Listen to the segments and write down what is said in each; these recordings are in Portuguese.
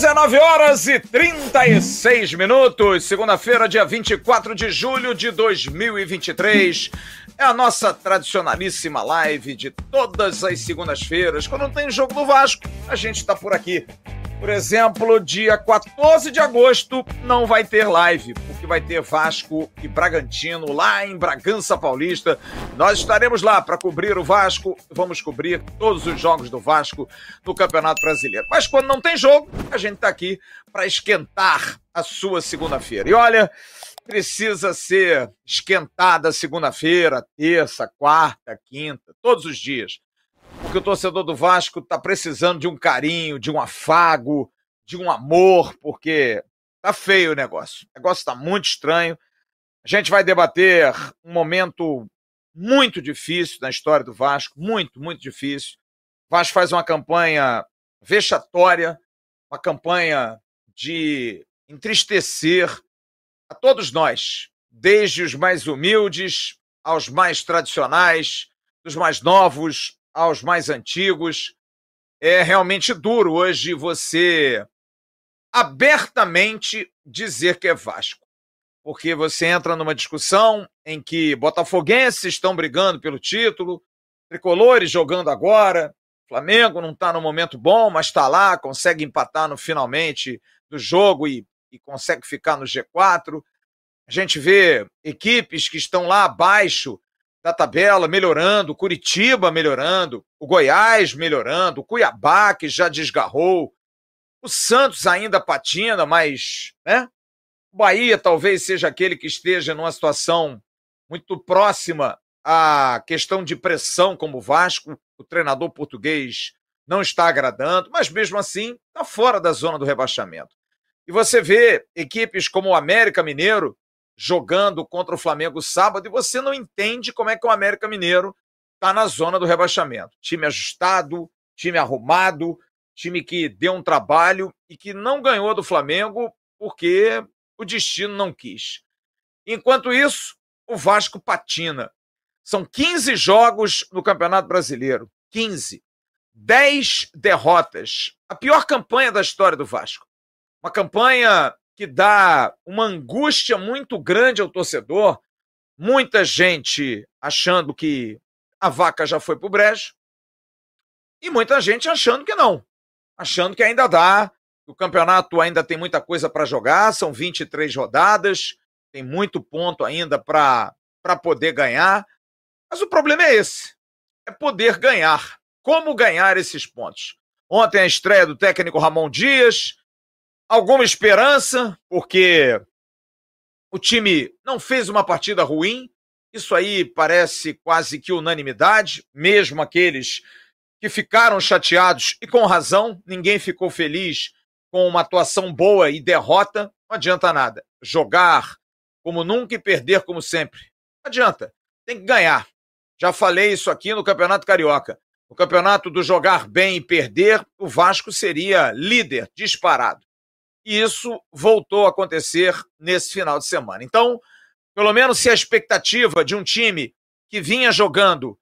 19 horas e 36 minutos, segunda-feira, dia 24 de julho de 2023. É a nossa tradicionalíssima live de todas as segundas-feiras. Quando tem jogo do Vasco, a gente está por aqui. Por exemplo, dia 14 de agosto não vai ter live, porque vai ter Vasco e Bragantino lá em Bragança Paulista. Nós estaremos lá para cobrir o Vasco, vamos cobrir todos os jogos do Vasco no Campeonato Brasileiro. Mas quando não tem jogo, a gente está aqui para esquentar a sua segunda-feira. E olha, precisa ser esquentada segunda-feira, terça, quarta, quinta, todos os dias porque o torcedor do Vasco está precisando de um carinho, de um afago, de um amor, porque tá feio o negócio. O negócio está muito estranho. A gente vai debater um momento muito difícil na história do Vasco, muito, muito difícil. O Vasco faz uma campanha vexatória, uma campanha de entristecer a todos nós, desde os mais humildes aos mais tradicionais, dos mais novos aos mais antigos. É realmente duro hoje você abertamente dizer que é Vasco. Porque você entra numa discussão em que botafoguenses estão brigando pelo título, tricolores jogando agora, Flamengo não está no momento bom, mas está lá, consegue empatar no finalmente do jogo e, e consegue ficar no G4. A gente vê equipes que estão lá abaixo da tabela melhorando, Curitiba melhorando, o Goiás melhorando, o Cuiabá que já desgarrou, o Santos ainda patina, mas, né? O Bahia talvez seja aquele que esteja numa situação muito próxima à questão de pressão como o Vasco, o treinador português não está agradando, mas mesmo assim está fora da zona do rebaixamento. E você vê equipes como o América Mineiro jogando contra o Flamengo sábado e você não entende como é que o América Mineiro está na zona do rebaixamento. Time ajustado, time arrumado, time que deu um trabalho e que não ganhou do Flamengo porque o destino não quis. Enquanto isso, o Vasco patina. São 15 jogos no Campeonato Brasileiro. 15. 10 derrotas. A pior campanha da história do Vasco. Uma campanha que dá uma angústia muito grande ao torcedor. Muita gente achando que a vaca já foi para o brejo e muita gente achando que não, achando que ainda dá. O campeonato ainda tem muita coisa para jogar, são 23 rodadas, tem muito ponto ainda para poder ganhar. Mas o problema é esse: é poder ganhar. Como ganhar esses pontos? Ontem a estreia do técnico Ramon Dias, alguma esperança, porque o time não fez uma partida ruim. Isso aí parece quase que unanimidade, mesmo aqueles que ficaram chateados e com razão, ninguém ficou feliz com uma atuação boa e derrota. Não adianta nada. Jogar como nunca e perder como sempre. Não adianta. Tem que ganhar. Já falei isso aqui no Campeonato Carioca. No campeonato do jogar bem e perder, o Vasco seria líder disparado e isso voltou a acontecer nesse final de semana. Então, pelo menos se a expectativa de um time que vinha jogando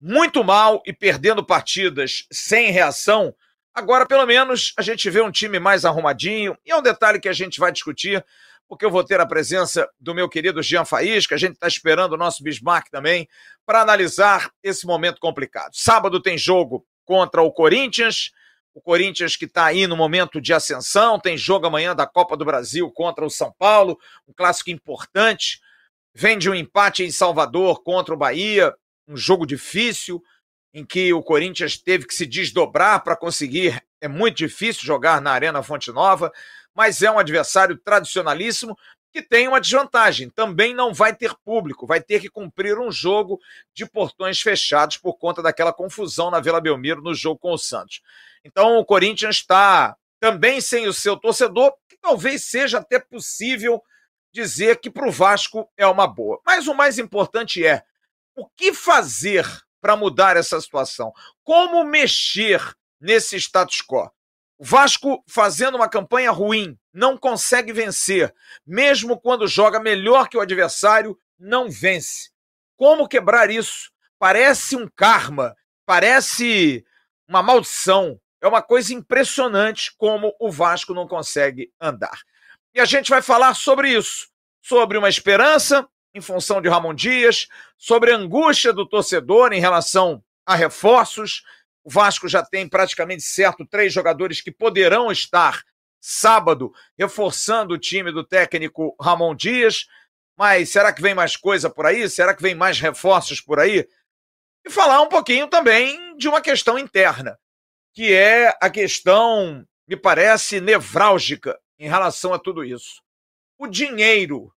muito mal e perdendo partidas sem reação, agora pelo menos a gente vê um time mais arrumadinho, e é um detalhe que a gente vai discutir, porque eu vou ter a presença do meu querido Jean Faísca, a gente está esperando o nosso Bismarck também, para analisar esse momento complicado. Sábado tem jogo contra o Corinthians, o Corinthians que está aí no momento de ascensão, tem jogo amanhã da Copa do Brasil contra o São Paulo, um clássico importante. Vem de um empate em Salvador contra o Bahia, um jogo difícil, em que o Corinthians teve que se desdobrar para conseguir. É muito difícil jogar na Arena Fonte Nova, mas é um adversário tradicionalíssimo que tem uma desvantagem. Também não vai ter público, vai ter que cumprir um jogo de portões fechados por conta daquela confusão na Vila Belmiro no jogo com o Santos. Então o Corinthians está também sem o seu torcedor, que talvez seja até possível dizer que para o Vasco é uma boa. Mas o mais importante é o que fazer para mudar essa situação? Como mexer nesse status quo? O Vasco fazendo uma campanha ruim, não consegue vencer, mesmo quando joga melhor que o adversário não vence. Como quebrar isso? Parece um karma, parece uma maldição. É uma coisa impressionante como o Vasco não consegue andar. E a gente vai falar sobre isso, sobre uma esperança em função de Ramon Dias, sobre a angústia do torcedor em relação a reforços. O Vasco já tem praticamente certo três jogadores que poderão estar sábado reforçando o time do técnico Ramon Dias. Mas será que vem mais coisa por aí? Será que vem mais reforços por aí? E falar um pouquinho também de uma questão interna, que é a questão, me parece, nevrálgica em relação a tudo isso. O dinheiro.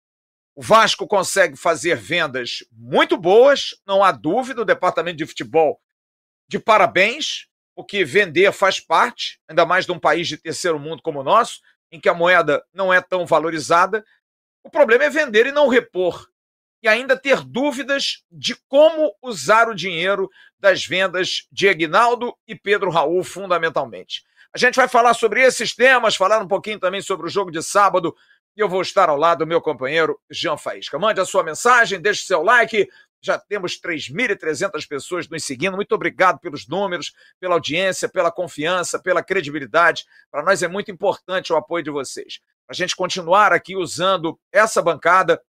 O Vasco consegue fazer vendas muito boas, não há dúvida, o departamento de futebol de parabéns, porque vender faz parte, ainda mais de um país de terceiro mundo como o nosso, em que a moeda não é tão valorizada. O problema é vender e não repor. E ainda ter dúvidas de como usar o dinheiro das vendas de Aguinaldo e Pedro Raul, fundamentalmente. A gente vai falar sobre esses temas, falar um pouquinho também sobre o jogo de sábado. E eu vou estar ao lado do meu companheiro Jean Faísca. Mande a sua mensagem, deixe seu like, já temos 3.300 pessoas nos seguindo. Muito obrigado pelos números, pela audiência, pela confiança, pela credibilidade. Para nós é muito importante o apoio de vocês. Para a gente continuar aqui usando essa bancada,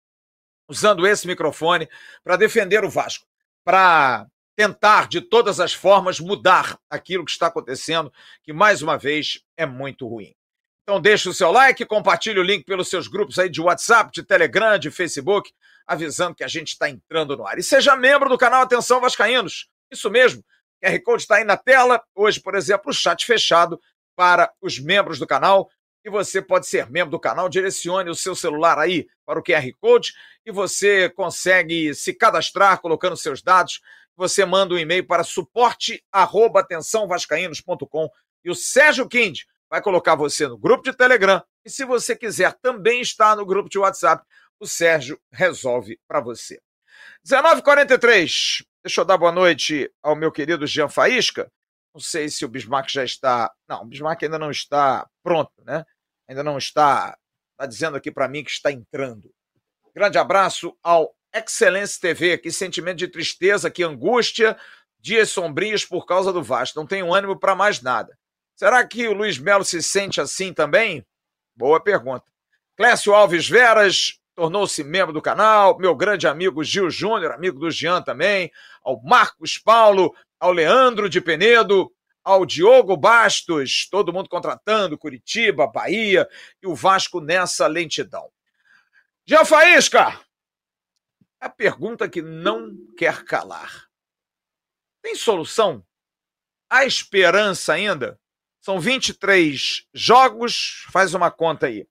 usando esse microfone, para defender o Vasco, para tentar, de todas as formas, mudar aquilo que está acontecendo, que, mais uma vez, é muito ruim. Então deixe o seu like, compartilhe o link pelos seus grupos aí de WhatsApp, de Telegram, de Facebook, avisando que a gente está entrando no ar. E seja membro do canal Atenção Vascaínos. Isso mesmo. O QR Code está aí na tela. Hoje, por exemplo, o chat fechado para os membros do canal. E você pode ser membro do canal, direcione o seu celular aí para o QR Code e você consegue se cadastrar colocando seus dados. Você manda um e-mail para suporte@atençãovascaínos.com e o Sérgio Kind vai colocar você no grupo de Telegram. E se você quiser também estar no grupo de WhatsApp, o Sérgio resolve para você. 19h43, deixa eu dar boa noite ao meu querido Jean Faísca. Não sei se o Bismarck já está. Não, o Bismarck ainda não está pronto, né? Ainda não está. Está dizendo aqui para mim que está entrando. Grande abraço ao Excelência TV. Que sentimento de tristeza, que angústia, dias sombrios por causa do Vasco. Não tenho ânimo para mais nada. Será que o Luiz Melo se sente assim também? Boa pergunta. Clécio Alves Veras, tornou-se membro do canal, meu grande amigo Gil Júnior, amigo do Jean também, ao Marcos Paulo, ao Leandro de Penedo, ao Diogo Bastos, todo mundo contratando, Curitiba, Bahia e o Vasco nessa lentidão. Jean Faísca, a pergunta que não quer calar. Tem solução? Há esperança ainda? São 23 jogos, faz uma conta aí.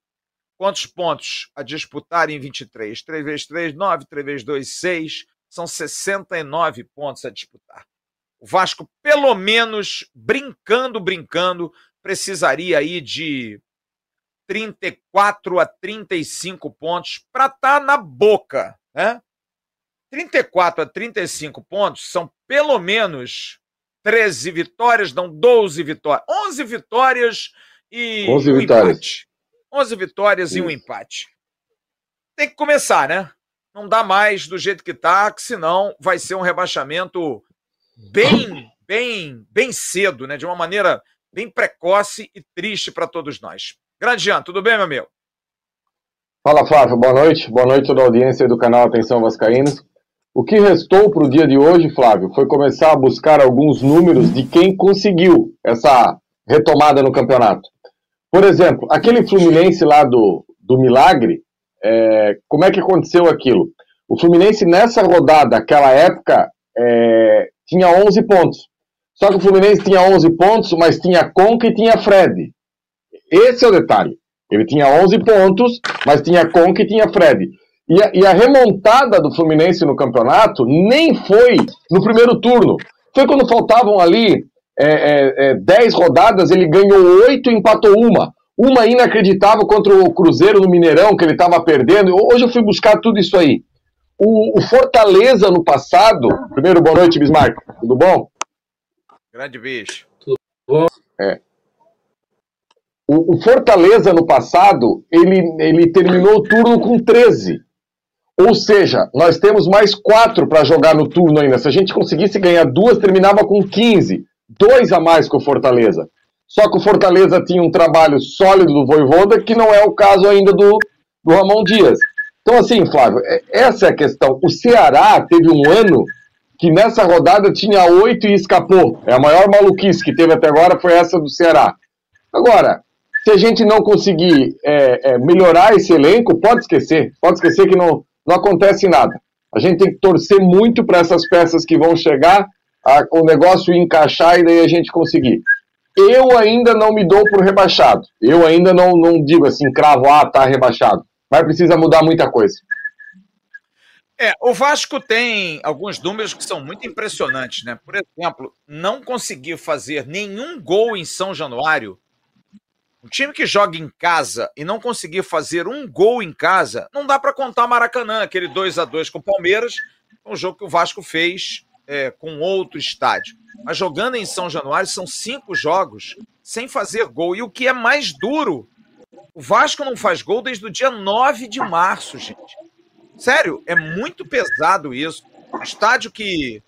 Quantos pontos a disputar em 23? 3 vezes 3, 9, 3 vezes 2, 6. São 69 pontos a disputar. O Vasco, pelo menos, brincando, brincando, precisaria aí de 34 a 35 pontos para estar tá na boca, né? 34 a 35 pontos são pelo menos 13 vitórias, não 12 vitórias. 11 vitórias e 11 um vitórias. empate. 11 vitórias Isso. e um empate. Tem que começar, né? Não dá mais do jeito que tá, que senão vai ser um rebaixamento bem, bem, bem cedo, né? De uma maneira bem precoce e triste para todos nós. Grande Jean, tudo bem, meu amigo? Fala, Flávio. Boa noite. Boa noite a toda a audiência do canal Atenção Vascaínos. O que restou para o dia de hoje, Flávio, foi começar a buscar alguns números de quem conseguiu essa retomada no campeonato. Por exemplo, aquele Fluminense lá do, do Milagre, é, como é que aconteceu aquilo? O Fluminense nessa rodada, aquela época, é, tinha 11 pontos. Só que o Fluminense tinha 11 pontos, mas tinha Conca e tinha Fred. Esse é o detalhe. Ele tinha 11 pontos, mas tinha Conca e tinha Fred. E a, e a remontada do Fluminense no campeonato nem foi no primeiro turno. Foi quando faltavam ali é, é, é, 10 rodadas, ele ganhou 8 e empatou uma. Uma inacreditável contra o Cruzeiro no Mineirão, que ele estava perdendo. Hoje eu fui buscar tudo isso aí. O, o, Fortaleza no passado. Primeiro, boa noite, Bismarck. Tudo bom? Grande bicho. Tudo bom? É. O, o, Fortaleza no passado, ele, ele terminou o turno com 13. Ou seja, nós temos mais quatro para jogar no turno ainda. Se a gente conseguisse ganhar duas, terminava com 15. Dois a mais que o Fortaleza. Só que o Fortaleza tinha um trabalho sólido do Voivoda, que não é o caso ainda do, do Ramon Dias. Então, assim, Flávio, é, essa é a questão. O Ceará teve um ano que nessa rodada tinha oito e escapou. É a maior maluquice que teve até agora foi essa do Ceará. Agora, se a gente não conseguir é, é, melhorar esse elenco, pode esquecer. Pode esquecer que não, não acontece nada. A gente tem que torcer muito para essas peças que vão chegar, a, o negócio encaixar e daí a gente conseguir. Eu ainda não me dou por rebaixado. Eu ainda não, não digo assim, cravo, ah, tá rebaixado. Mas precisa mudar muita coisa. É, o Vasco tem alguns números que são muito impressionantes, né? Por exemplo, não conseguir fazer nenhum gol em São Januário um time que joga em casa e não conseguir fazer um gol em casa, não dá para contar Maracanã, aquele 2 a 2 com o Palmeiras, um jogo que o Vasco fez é, com outro estádio. Mas jogando em São Januário, são cinco jogos sem fazer gol. E o que é mais duro, o Vasco não faz gol desde o dia 9 de março, gente. Sério, é muito pesado isso. Um estádio que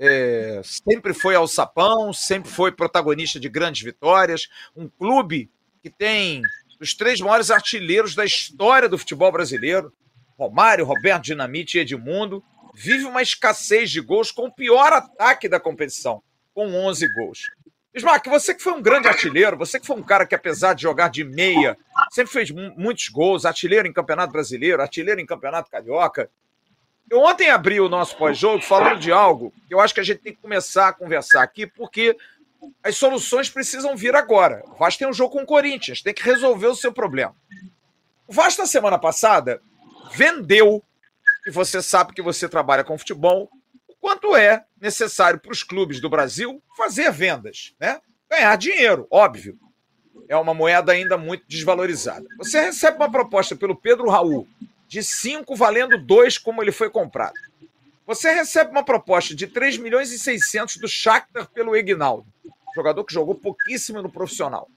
é, sempre foi ao sapão, sempre foi protagonista de grandes vitórias, um clube que tem os três maiores artilheiros da história do futebol brasileiro, Romário, Roberto Dinamite e Edmundo, vive uma escassez de gols com o pior ataque da competição, com 11 gols. Bismarck, você que foi um grande artilheiro, você que foi um cara que, apesar de jogar de meia, sempre fez muitos gols, artilheiro em Campeonato Brasileiro, artilheiro em Campeonato Carioca. Eu ontem abri o nosso pós-jogo falando de algo que eu acho que a gente tem que começar a conversar aqui, porque as soluções precisam vir agora. O Vasco tem um jogo com o Corinthians, tem que resolver o seu problema. O Vasco, na semana passada, vendeu, e você sabe que você trabalha com futebol, o quanto é necessário para os clubes do Brasil fazer vendas, né? Ganhar dinheiro, óbvio. É uma moeda ainda muito desvalorizada. Você recebe uma proposta pelo Pedro Raul de 5 valendo 2 como ele foi comprado. Você recebe uma proposta de 3 milhões e 600 do Shakhtar pelo Ignaldo jogador que jogou pouquíssimo no profissional.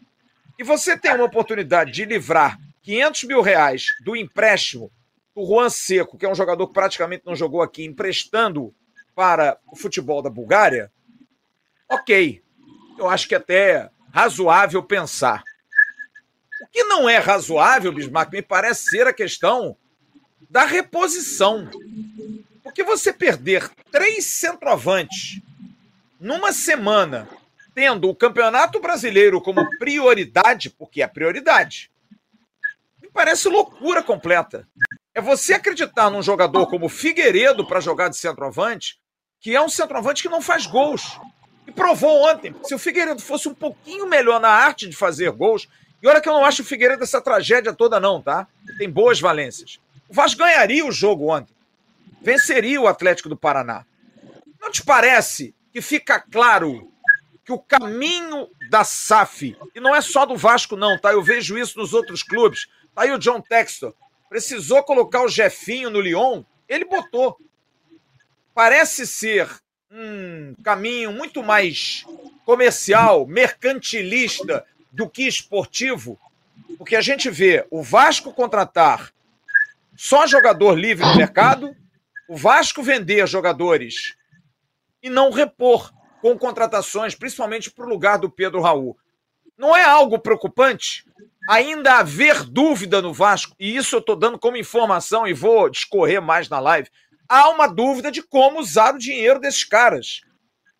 E você tem uma oportunidade de livrar 500 mil reais do empréstimo do Juan Seco, que é um jogador que praticamente não jogou aqui, emprestando para o futebol da Bulgária, ok. Eu acho que é até razoável pensar. O que não é razoável, Bismarck, me parece ser a questão da reposição. Porque você perder três centroavantes numa semana tendo o Campeonato Brasileiro como prioridade, porque é prioridade, me parece loucura completa. É você acreditar num jogador como Figueiredo para jogar de centroavante, que é um centroavante que não faz gols. E provou ontem. Se o Figueiredo fosse um pouquinho melhor na arte de fazer gols, e olha que eu não acho o Figueiredo essa tragédia toda, não, tá? Tem boas valências. O Vasco ganharia o jogo ontem. Venceria o Atlético do Paraná. Não te parece que fica claro que o caminho da SAF, e não é só do Vasco, não, tá? Eu vejo isso nos outros clubes. Tá aí o John Textor. Precisou colocar o Jefinho no Lyon, ele botou. Parece ser um caminho muito mais comercial, mercantilista do que esportivo, porque a gente vê o Vasco contratar só jogador livre no mercado, o Vasco vender jogadores e não repor com contratações, principalmente para o lugar do Pedro Raul. Não é algo preocupante? Ainda haver dúvida no Vasco, e isso eu estou dando como informação e vou discorrer mais na live. Há uma dúvida de como usar o dinheiro desses caras.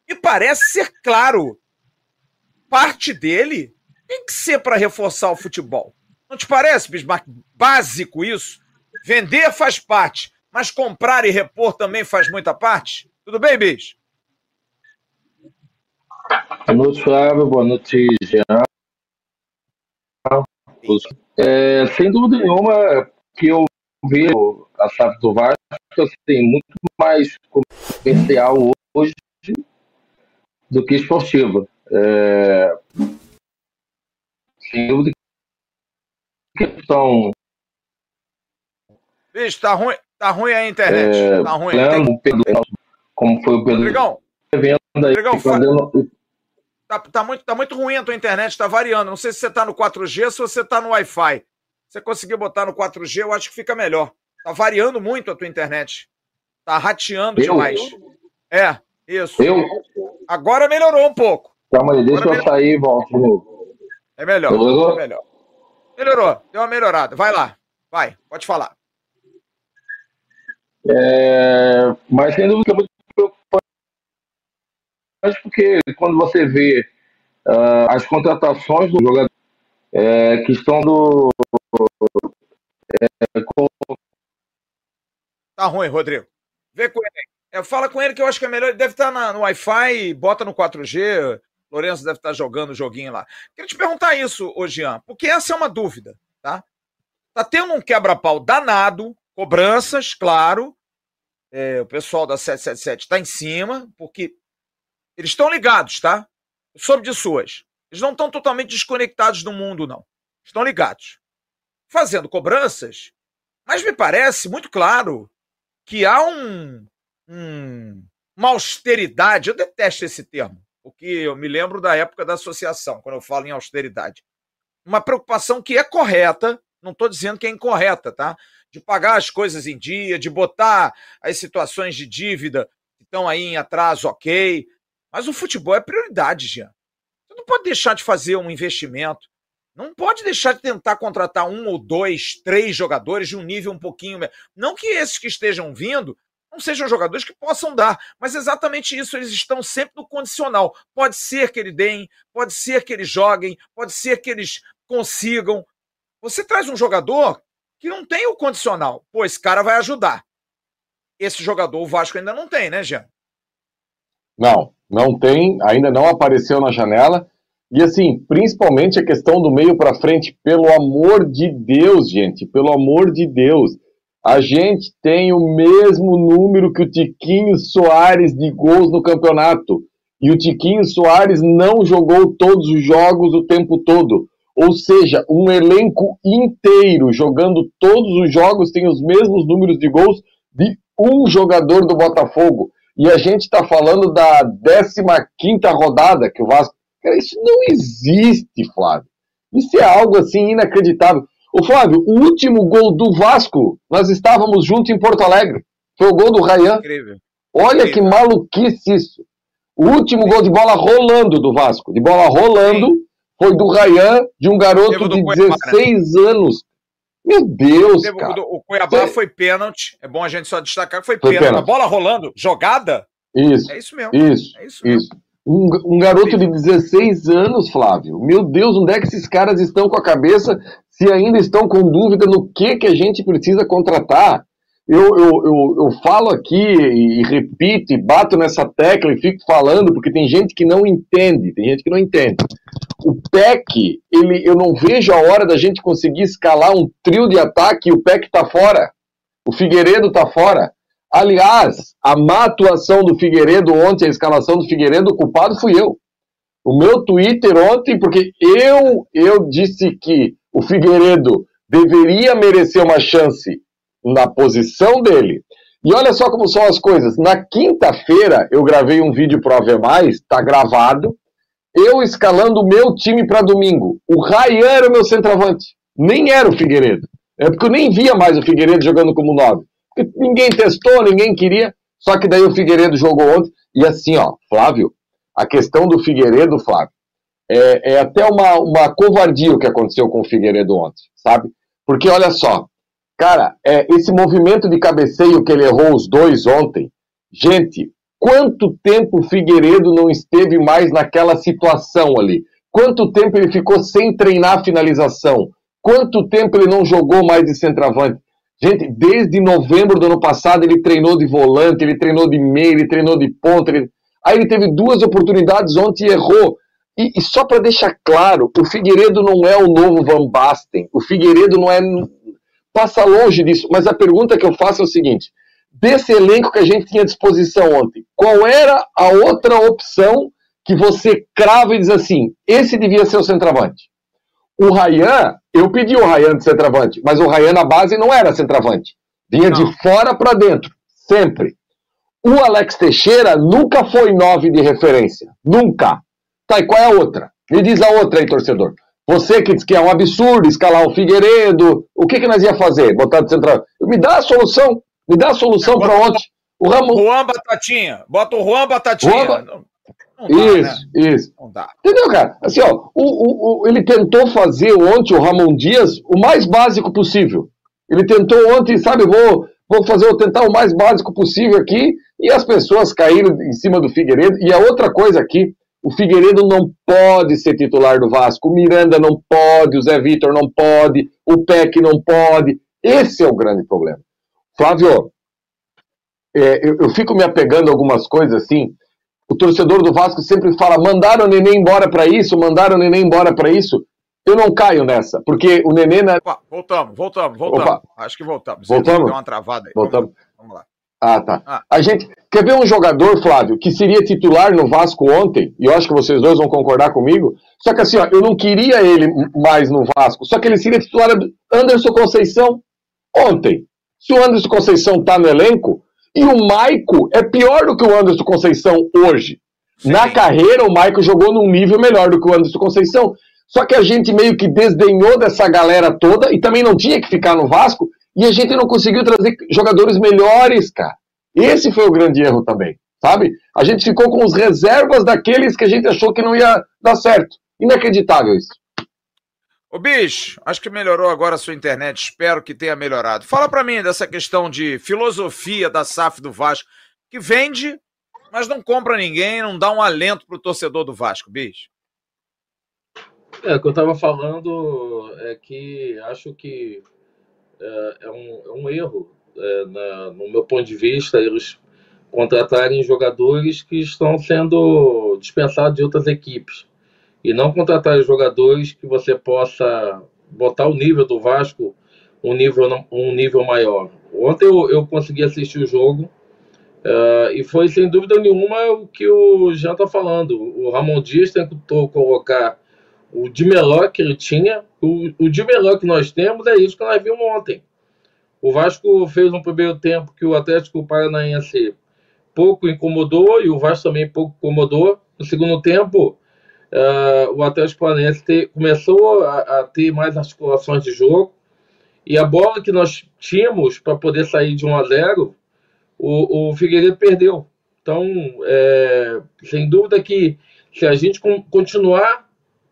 E parece ser claro. Parte dele tem que ser para reforçar o futebol. Não te parece, Bismarck, básico isso? Vender faz parte, mas comprar e repor também faz muita parte? Tudo bem, Bis? Boa noite, Flávio. Boa noite, Jean. É, sem dúvida nenhuma que eu vi a SAF do Vasco assim, muito mais comercial hoje do que esportiva. É, sem dúvida que são. Bicho, tá ruim, tá ruim a internet. É, tá ruim. Plano. Pedro, como foi o Pedro. Rodrigão, aí, Rodrigão, fazendo... Tá, tá, muito, tá muito ruim a tua internet, tá variando. Não sei se você tá no 4G ou se você tá no Wi-Fi. Se você conseguir botar no 4G, eu acho que fica melhor. Tá variando muito a tua internet. Tá rateando Eu? demais. É, isso. Eu? Agora melhorou um pouco. Calma aí, deixa Agora eu sair e volto de novo. É melhor. Melhorou? É melhor. Melhorou. Deu uma melhorada. Vai lá. Vai. Pode falar. É, mas sem dúvida é porque quando você vê ah, as contratações do jogador é, que estão do é, com- Tá ruim, Rodrigo. Vê com ele. É, fala com ele que eu acho que é melhor. Ele deve estar na- no Wi-Fi, bota no 4G. Lourenço deve estar jogando o joguinho lá. Queria te perguntar isso, ô Jean, porque essa é uma dúvida, tá? Tá tendo um quebra-pau danado, cobranças, claro. É, o pessoal da 777 está em cima, porque eles estão ligados, tá? Eu soube de suas. Eles não estão totalmente desconectados do mundo, não. Estão ligados. Fazendo cobranças, mas me parece muito claro que há um, um- uma austeridade. Eu detesto esse termo, porque eu me lembro da época da associação, quando eu falo em austeridade. Uma preocupação que é correta, não estou dizendo que é incorreta, tá? De pagar as coisas em dia, de botar as situações de dívida que estão aí em atraso, ok. Mas o futebol é prioridade, Jean. Você não pode deixar de fazer um investimento. Não pode deixar de tentar contratar um ou dois, três jogadores de um nível um pouquinho. Não que esses que estejam vindo não sejam jogadores que possam dar, mas exatamente isso, eles estão sempre no condicional. Pode ser que eles deem, pode ser que eles joguem, pode ser que eles consigam. Você traz um jogador que não tem o condicional. Pô, esse cara vai ajudar. Esse jogador o Vasco ainda não tem, né, Jean? Não, não tem, ainda não apareceu na janela. E assim, principalmente a questão do meio para frente, pelo amor de Deus, gente, pelo amor de Deus. A gente tem o mesmo número que o Tiquinho Soares de gols no campeonato. E o Tiquinho Soares não jogou todos os jogos o tempo todo. Ou seja, um elenco inteiro jogando todos os jogos tem os mesmos números de gols de um jogador do Botafogo. E a gente está falando da 15 rodada que o Vasco. Cara, isso não existe, Flávio. Isso é algo assim inacreditável. Ô Flávio, o último gol do Vasco, nós estávamos juntos em Porto Alegre. Foi o gol do Rayan. Incrível. Olha que maluquice isso. O último gol de bola rolando do Vasco, de bola rolando, foi do Rayan, de um garoto o de Cuiabá, né? 16 anos. Meu Deus, Teve cara. o Cuiabá Cê- foi pênalti. É bom a gente só destacar que foi, Foi pênalti. A bola rolando, jogada, Isso, é isso mesmo. isso, É isso mesmo. isso. Um, um garoto de 16 anos, Flávio. Meu Deus, onde é que esses caras estão com a cabeça se ainda estão com dúvida no que, que a gente precisa contratar? Eu, eu, eu, eu falo aqui e, e repito e bato nessa tecla e fico falando porque tem gente que não entende, tem gente que não entende. O PEC, ele, eu não vejo a hora da gente conseguir escalar um trio de ataque e o PEC tá fora. O Figueiredo tá fora. Aliás, a má atuação do Figueiredo ontem, a escalação do Figueiredo, o culpado fui eu. O meu Twitter ontem, porque eu, eu disse que o Figueiredo deveria merecer uma chance na posição dele. E olha só como são as coisas. Na quinta-feira, eu gravei um vídeo pro Ave Mais, tá gravado, eu escalando o meu time para domingo. O Rayan era o meu centroavante. Nem era o Figueiredo. É porque eu nem via mais o Figueiredo jogando como nove. Ninguém testou, ninguém queria. Só que daí o Figueiredo jogou ontem. E assim, ó, Flávio, a questão do Figueiredo, Flávio, é, é até uma, uma covardia o que aconteceu com o Figueiredo ontem, sabe? Porque olha só, cara, é, esse movimento de cabeceio que ele errou os dois ontem, gente, quanto tempo o Figueiredo não esteve mais naquela situação ali? Quanto tempo ele ficou sem treinar a finalização? Quanto tempo ele não jogou mais de centroavante? Gente, desde novembro do ano passado ele treinou de volante, ele treinou de meio, ele treinou de ponta. Ele... Aí ele teve duas oportunidades ontem e errou. E, e só para deixar claro, o Figueiredo não é o novo Van Basten. O Figueiredo não é. Passa longe disso. Mas a pergunta que eu faço é o seguinte: desse elenco que a gente tinha à disposição ontem, qual era a outra opção que você crava e diz assim: esse devia ser o centroavante? O Rayan, eu pedi o Rayan de centroavante, mas o Rayan na base não era centroavante. Vinha Não. de fora para dentro, sempre. O Alex Teixeira nunca foi nove de referência. Nunca. Tá, e qual é a outra? Me diz a outra aí, torcedor. Você que diz que é um absurdo escalar o Figueiredo, o que, que nós ia fazer? Botar de central. Me dá a solução. Me dá a solução para ontem. O Ramon... Juan Batatinha. Bota o Juan Batatinha. Juan... Não, não dá, isso, né? isso. Não dá. Entendeu, cara? Assim, ó, o, o, o, ele tentou fazer ontem o Ramon Dias o mais básico possível. Ele tentou ontem, sabe, vou, vou fazer, vou tentar o mais básico possível aqui, e as pessoas caíram em cima do Figueiredo. E a outra coisa aqui, o Figueiredo não pode ser titular do Vasco, o Miranda não pode, o Zé Vitor não pode, o Peck não pode. Esse é o grande problema. Flávio, é, eu, eu, fico me apegando a algumas coisas assim. O torcedor do Vasco sempre fala: mandaram o neném embora para isso, mandaram o neném embora para isso. Eu não caio nessa, porque o neném. Na... Opa, voltamos, voltamos, voltamos. Opa. Acho que voltamos. Voltamos? Deu uma travada aí. Voltamos. Ah, tá. Ah. A gente quer ver um jogador, Flávio, que seria titular no Vasco ontem, e eu acho que vocês dois vão concordar comigo. Só que assim, ó, eu não queria ele mais no Vasco, só que ele seria titular Anderson Conceição ontem. Se o Anderson Conceição tá no elenco, e o Maico é pior do que o Anderson Conceição hoje. Sim. Na carreira, o Maico jogou num nível melhor do que o Anderson Conceição. Só que a gente meio que desdenhou dessa galera toda e também não tinha que ficar no Vasco e a gente não conseguiu trazer jogadores melhores, cara. Esse foi o grande erro também, sabe? A gente ficou com os reservas daqueles que a gente achou que não ia dar certo. Inacreditável isso. Ô bicho, acho que melhorou agora a sua internet, espero que tenha melhorado. Fala para mim dessa questão de filosofia da SAF do Vasco, que vende, mas não compra ninguém, não dá um alento pro torcedor do Vasco, bicho. É, o que eu tava falando é que acho que é, é um, é um erro, é, na, no meu ponto de vista, eles contratarem jogadores que estão sendo dispensados de outras equipes e não contratar jogadores que você possa botar o nível do Vasco um nível, um nível maior. Ontem eu, eu consegui assistir o jogo uh, e foi sem dúvida nenhuma o que o Jean está falando. O Ramon Dias tentou colocar o Dimeló que ele tinha, o, o Dimeló que nós temos é isso que nós vimos ontem. O Vasco fez um primeiro tempo que o Atlético Paranaense pouco incomodou e o Vasco também pouco incomodou. No segundo tempo, uh, o Atlético Paranaense começou a, a, ter mais articulações de jogo e a bola que nós tínhamos para poder sair de 1 a 0 o, o Figueiredo perdeu. Então, é, sem dúvida que se a gente continuar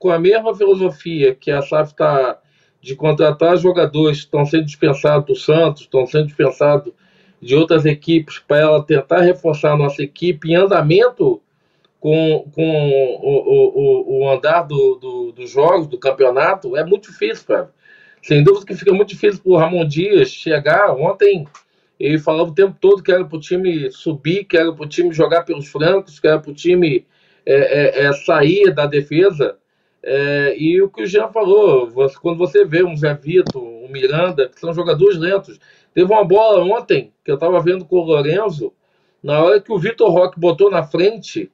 com a mesma filosofia que a SAF está de contratar jogadores que estão sendo dispensados do Santos, estão sendo dispensados de outras equipes para ela tentar reforçar a nossa equipe em andamento com, com o, o, o andar do, do, dos jogos, do campeonato, é muito difícil, cara. Sem dúvida que fica muito difícil para o Ramon Dias chegar. Ontem ele falava o tempo todo que era para o time subir, que era para o time jogar pelos flancos, que era para o time é, é, é, sair da defesa. É, e o que o Jean falou, você, quando você vê um Zé Vitor, um Miranda, que são jogadores lentos. Teve uma bola ontem que eu estava vendo com o Lorenzo, na hora que o Vitor Roque botou na frente,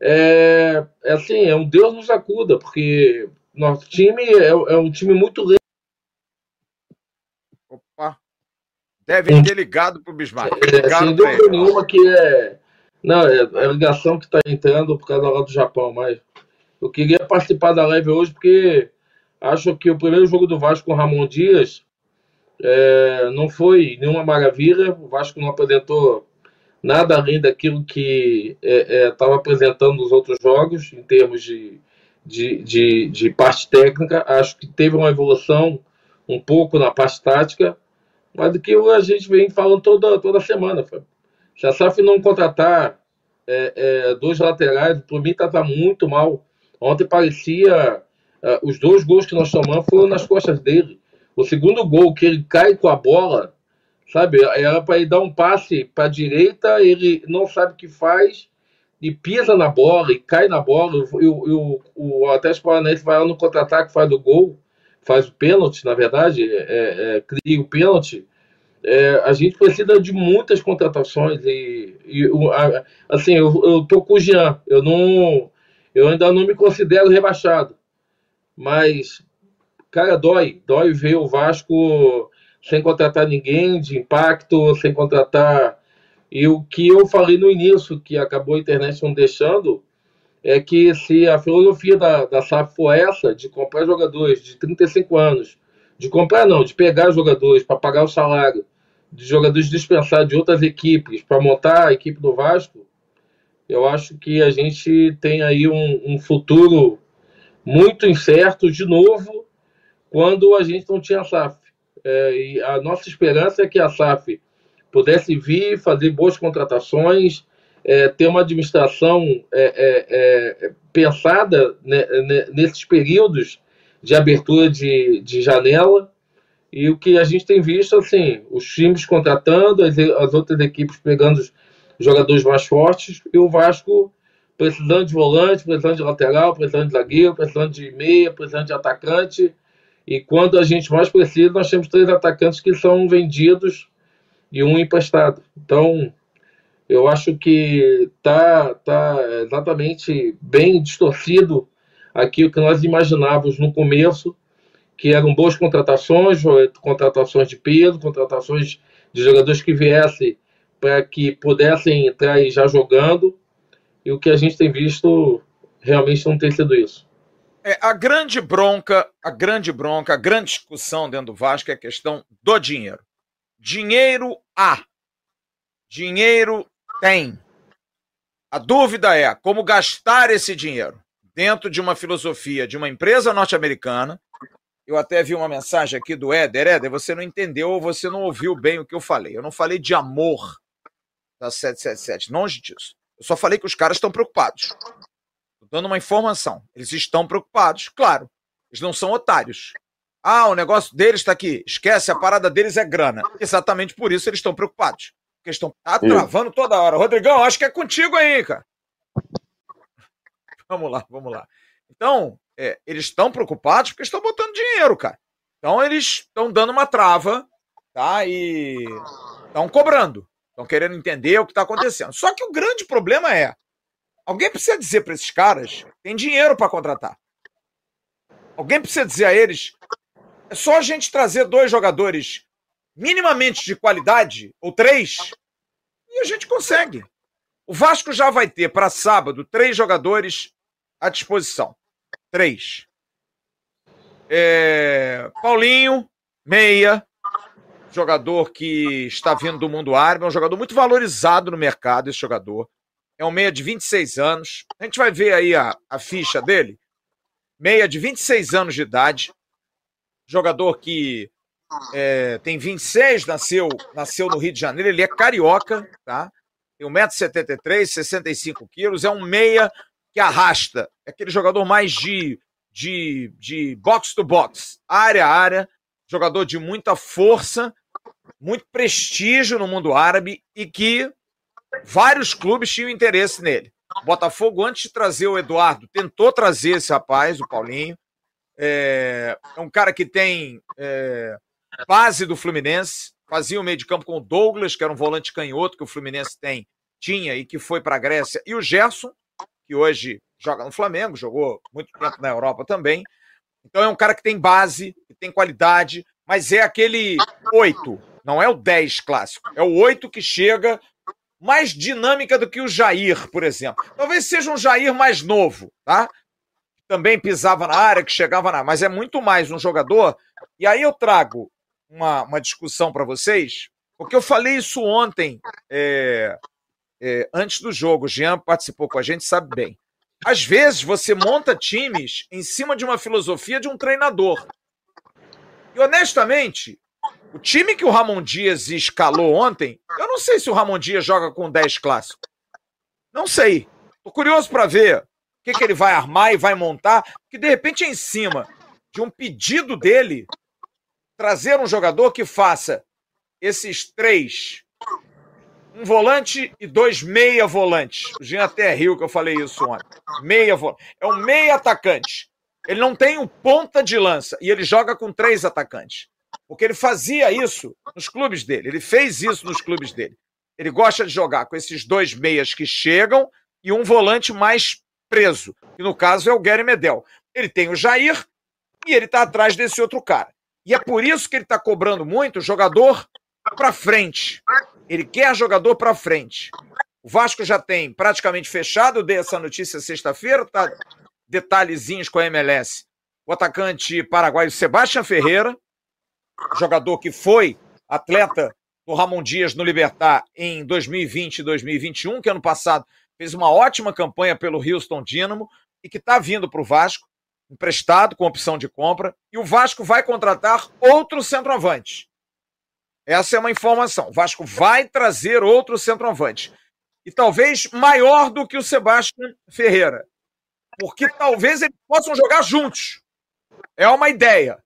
é, é assim, é um Deus nos acuda, porque nosso time é, é um time muito lento. Opa! Deve ter ligado para o Bismarck. É, sem dúvida nenhuma que é. Não, é, é a ligação que está entrando por causa lá do Japão, mas eu queria participar da live hoje porque acho que o primeiro jogo do Vasco com Ramon Dias é, não foi nenhuma maravilha. O Vasco não apresentou nada além daquilo que estava é, é, apresentando nos outros jogos, em termos de, de, de, de, parte técnica. Acho que teve uma evolução um pouco na parte tática, mas do que a gente vem falando toda, toda semana. Se a SAF não contratar é, é, dois laterais, por mim está muito mal. Ontem parecia. Uh, os dois gols que nós tomamos foram nas costas dele. O segundo gol, que ele cai com a bola, Sabe, era para ele dar um passe para a direita, ele não sabe o que faz, e pisa na bola, e cai na bola, e o, o, Atlético Paranaense vai lá no contra-ataque, faz o gol, faz o pênalti, na verdade, é, é, cria o pênalti. É, a gente precisa de muitas contratações e, e assim eu, eu tô com o Jean eu não eu ainda não me considero rebaixado mas cara dói dói ver o Vasco sem contratar ninguém de impacto, sem contratar. E o que eu falei no início, que acabou a internet não deixando, é que se a filosofia da, da SAF for essa, de comprar jogadores de 35 anos, de comprar não, de pegar jogadores para pagar o salário de jogadores dispensados de outras equipes para montar a equipe do Vasco, eu acho que a gente tem aí um, um futuro muito incerto de novo quando a gente não tinha SAF. É, e a nossa esperança é que a SAF pudesse vir, fazer boas contratações, é, ter uma administração é, é, é pensada né, né, nesses períodos de abertura de, de janela. E o que a gente tem visto, assim, os times contratando, as, as outras equipes pegando os jogadores mais fortes, e o Vasco precisando de volante, precisando de lateral, precisando de zagueiro, precisando de meia, precisando de atacante. E quando a gente mais precisa, nós temos três atacantes que são vendidos e um emprestado. Então, eu acho que tá, tá exatamente bem distorcido aquilo que nós imaginávamos no começo, que eram boas contratações, contratações de peso, contratações de jogadores que viessem para que pudessem entrar aí já jogando, e o que a gente tem visto realmente não tem sido isso. É, a grande bronca, a grande bronca, a grande discussão dentro do Vasco é a questão do dinheiro. Dinheiro há. Dinheiro tem. A dúvida é como gastar esse dinheiro dentro de uma filosofia de uma empresa norte-americana. Eu até vi uma mensagem aqui do Éder. Éder, você não entendeu ou você não ouviu bem o que eu falei. Eu não falei de amor da 777, longe disso. Eu só falei que os caras estão preocupados. Estou dando uma informação. Eles estão preocupados, claro. Eles não são otários. Ah, o negócio deles está aqui. Esquece, a parada deles é grana. Exatamente por isso eles estão preocupados. Porque estão tá travando toda hora. Rodrigão, acho que é contigo aí, cara. Vamos lá, vamos lá. Então, é, eles estão preocupados porque estão botando dinheiro, cara. Então, eles estão dando uma trava, tá? E estão cobrando. Estão querendo entender o que está acontecendo. Só que o grande problema é: alguém precisa dizer para esses caras tem dinheiro para contratar. Alguém precisa dizer a eles é só a gente trazer dois jogadores minimamente de qualidade, ou três, e a gente consegue. O Vasco já vai ter para sábado três jogadores à disposição. Três. É... Paulinho, meia, jogador que está vindo do mundo árabe, é um jogador muito valorizado no mercado, esse jogador. É um meia de 26 anos. A gente vai ver aí a, a ficha dele. Meia de 26 anos de idade, jogador que é, tem 26, nasceu, nasceu no Rio de Janeiro, ele é carioca, tá? Tem 1,73m, 65 quilos, é um meia que arrasta. É aquele jogador mais de, de, de box to box, área a área, jogador de muita força, muito prestígio no mundo árabe e que vários clubes tinham interesse nele. O Botafogo, antes de trazer o Eduardo, tentou trazer esse rapaz, o Paulinho, é, é um cara que tem é, base do Fluminense, fazia o meio de campo com o Douglas, que era um volante canhoto que o Fluminense tem, tinha e que foi para a Grécia, e o Gerson, que hoje joga no Flamengo, jogou muito tempo na Europa também. Então é um cara que tem base, que tem qualidade, mas é aquele oito, não é o 10 clássico, é o oito que chega mais dinâmica do que o Jair, por exemplo. Talvez seja um Jair mais novo, tá? também pisava na área, que chegava na. Mas é muito mais um jogador. E aí eu trago uma, uma discussão para vocês, porque eu falei isso ontem, é, é, antes do jogo. O Jean participou com a gente, sabe bem. Às vezes você monta times em cima de uma filosofia de um treinador. E honestamente, o time que o Ramon Dias escalou ontem, eu não sei se o Ramon Dias joga com 10 clássico. Não sei. Tô curioso para ver o que, que ele vai armar e vai montar, que de repente é em cima de um pedido dele trazer um jogador que faça esses três, um volante e dois meia volantes. O Jean até riu que eu falei isso ontem. Meia volante. É um meia atacante. Ele não tem um ponta de lança e ele joga com três atacantes. Porque ele fazia isso nos clubes dele. Ele fez isso nos clubes dele. Ele gosta de jogar com esses dois meias que chegam e um volante mais preso, que no caso é o Gary Medel. Ele tem o Jair e ele está atrás desse outro cara. E é por isso que ele está cobrando muito jogador para frente. Ele quer jogador para frente. O Vasco já tem praticamente fechado, eu dei essa notícia sexta-feira, tá? Detalhezinhos com a MLS. O atacante paraguaio Sebastião Ferreira, jogador que foi atleta do Ramon Dias no Libertar em 2020 e 2021, que ano passado fez uma ótima campanha pelo Houston Dynamo e que está vindo para o Vasco, emprestado com opção de compra, e o Vasco vai contratar outro centroavante. Essa é uma informação. O Vasco vai trazer outro centroavante. E talvez maior do que o Sebastião Ferreira. Porque talvez eles possam jogar juntos. É uma ideia.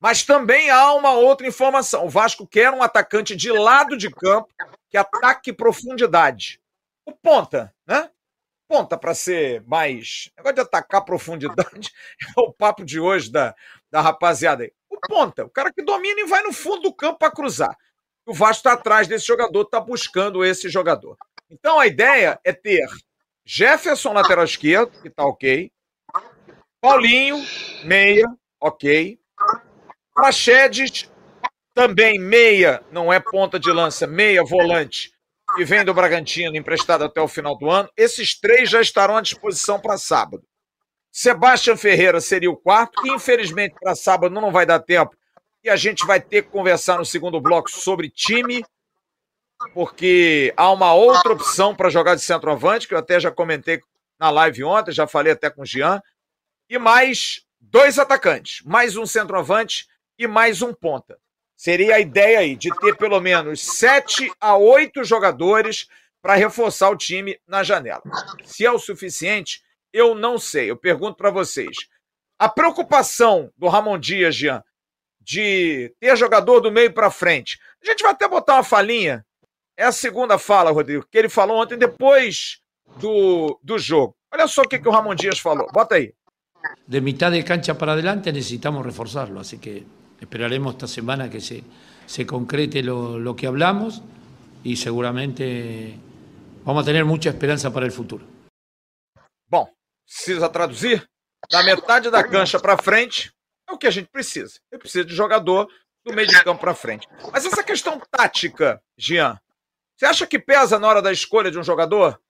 Mas também há uma outra informação. O Vasco quer um atacante de lado de campo que ataque profundidade. O ponta, né? Ponta para ser mais. Negócio de atacar profundidade é o papo de hoje da, da rapaziada aí. O ponta, o cara que domina e vai no fundo do campo para cruzar. O Vasco está atrás desse jogador, está buscando esse jogador. Então a ideia é ter Jefferson lateral esquerdo, que está ok. Paulinho, meia, ok. Praxedes, também meia, não é ponta de lança, meia volante, que vem do Bragantino, emprestado até o final do ano. Esses três já estarão à disposição para sábado. Sebastião Ferreira seria o quarto, que infelizmente para sábado não vai dar tempo. E a gente vai ter que conversar no segundo bloco sobre time, porque há uma outra opção para jogar de centroavante, que eu até já comentei na live ontem, já falei até com o Jean. E mais dois atacantes, mais um centroavante e mais um ponta. Seria a ideia aí de ter pelo menos sete a oito jogadores para reforçar o time na janela. Se é o suficiente, eu não sei. Eu pergunto para vocês. A preocupação do Ramon Dias, Jean, de ter jogador do meio para frente. A gente vai até botar uma falinha. É a segunda fala, Rodrigo, que ele falou ontem depois do, do jogo. Olha só o que, que o Ramon Dias falou. Bota aí. De mitad de cancha para adelante reforzarlo, así que Esperaremos esta semana que se, se concrete lo, lo que hablamos y seguramente vamos a tener mucha esperança para o futuro. Bom, precisa traduzir? Da metade da cancha para frente é o que a gente precisa. Eu preciso de jogador do meio de campo para frente. Mas essa questão tática, Jean, você acha que pesa na hora da escolha de um jogador?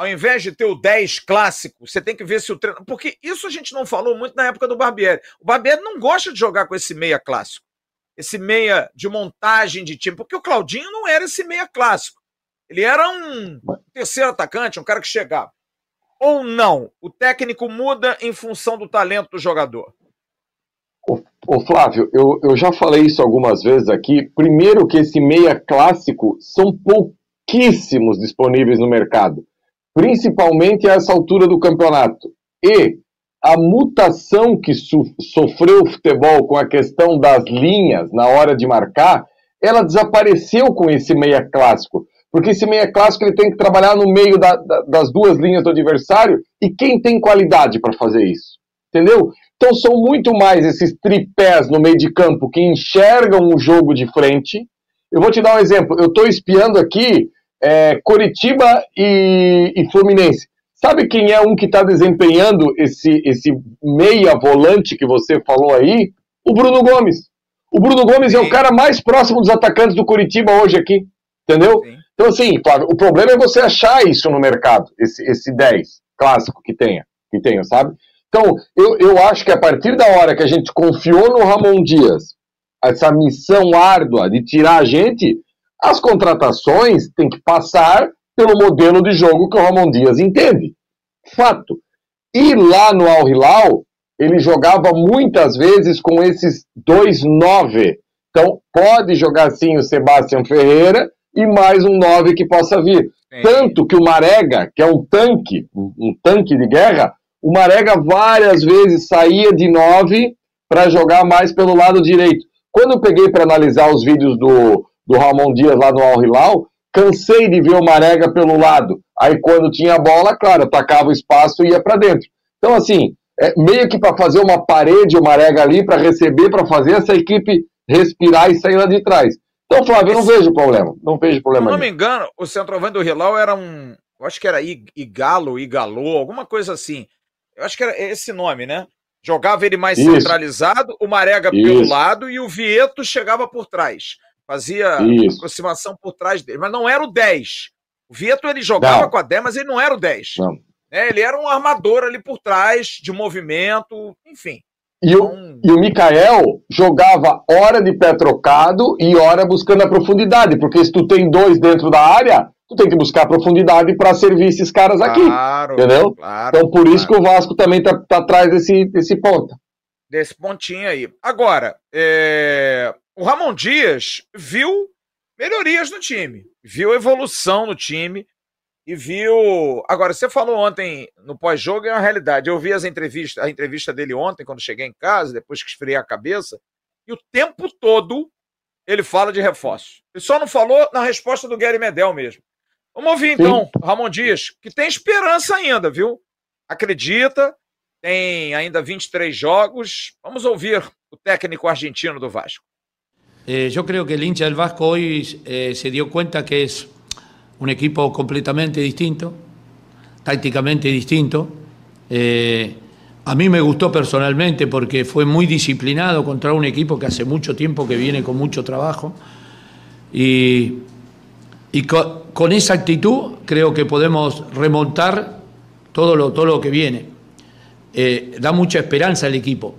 Ao invés de ter o 10 clássico, você tem que ver se o treino. Porque isso a gente não falou muito na época do Barbieri. O Barbieri não gosta de jogar com esse meia clássico. Esse meia de montagem de time. Porque o Claudinho não era esse meia clássico. Ele era um terceiro atacante, um cara que chegava. Ou não? O técnico muda em função do talento do jogador. Ô, Flávio, eu, eu já falei isso algumas vezes aqui. Primeiro, que esse meia clássico são pouquíssimos disponíveis no mercado principalmente a essa altura do campeonato. E a mutação que so sofreu o futebol com a questão das linhas na hora de marcar, ela desapareceu com esse meia clássico. Porque esse meia clássico ele tem que trabalhar no meio da, da, das duas linhas do adversário e quem tem qualidade para fazer isso? Entendeu? Então são muito mais esses tripés no meio de campo que enxergam o jogo de frente. Eu vou te dar um exemplo. Eu estou espiando aqui é, Coritiba e, e, Fluminense. Sabe quem é um que está desempenhando esse, esse meia volante que você falou aí? O Bruno Gomes. O Bruno Gomes Sim. é o cara mais próximo dos atacantes do Curitiba hoje aqui. Entendeu? Sim. Então, assim, o problema é você achar isso no mercado, esse, esse 10 clássico que tenha, que tenha, sabe? Então, eu, eu acho que a partir da hora que a gente confiou no Ramon Dias, essa missão árdua de tirar a gente, as contratações têm que passar pelo modelo de jogo que o Ramon Dias entende. Fato. E lá no Al Hilal, ele jogava muitas vezes com esses dois nove. Então, pode jogar sim o Sebastião Ferreira e mais um nove que possa vir. Tanto que o Marega, que é um tanque, um tanque de guerra, o Marega várias vezes saía de nove para jogar mais pelo lado direito. Quando eu peguei para analisar os vídeos do, do Ramon Dias lá no Al Hilal, cansei de ver o Marega pelo lado. Aí quando tinha a bola, claro, atacava o espaço e ia para dentro. Então, assim, é meio que para fazer uma parede, o Marega ali, para receber, para fazer essa equipe respirar e sair lá de trás. Então, Flávio, eu não vejo problema. Não vejo problema. Se não me engano, o centroavante do Hilal era um. Eu acho que era Igalo, Igalô, alguma coisa assim. Eu acho que era esse nome, né? Jogava ele mais Isso. centralizado, o Marega Isso. pelo lado e o Vieto chegava por trás fazia Isso. aproximação por trás dele, mas não era o 10. O Vieto ele jogava não. com a 10, mas ele não era o 10. É, ele era um armador ali por trás, de movimento, enfim. E o, então... e o Mikael jogava hora de pé trocado e hora buscando a profundidade, porque se tu tem dois dentro da área, tu tem que buscar profundidade para servir esses caras aqui. Claro, entendeu? Claro, então por isso que o Vasco também tá, tá atrás desse, desse ponto. Desse pontinho aí. Agora, é... o Ramon Dias viu melhorias no time, viu evolução no time e viu. Agora, você falou ontem no pós-jogo, é uma realidade. Eu vi as entrevistas, a entrevista dele ontem, quando cheguei em casa, depois que esfriei a cabeça, e o tempo todo ele fala de reforço. Ele só não falou na resposta do Gary Medel mesmo. Vamos ouvir então, Sim. Ramon Dias, que tem esperança ainda, viu? Acredita, tem ainda 23 jogos. Vamos ouvir o técnico argentino do Vasco. Eh, yo creo que el hincha del Vasco hoy eh, se dio cuenta que es un equipo completamente distinto, tácticamente distinto. Eh, a mí me gustó personalmente porque fue muy disciplinado contra un equipo que hace mucho tiempo que viene con mucho trabajo. Y, con, esa actitud creo que podemos remontar todo lo, todo lo que viene. Da mucha esperanza al equipo.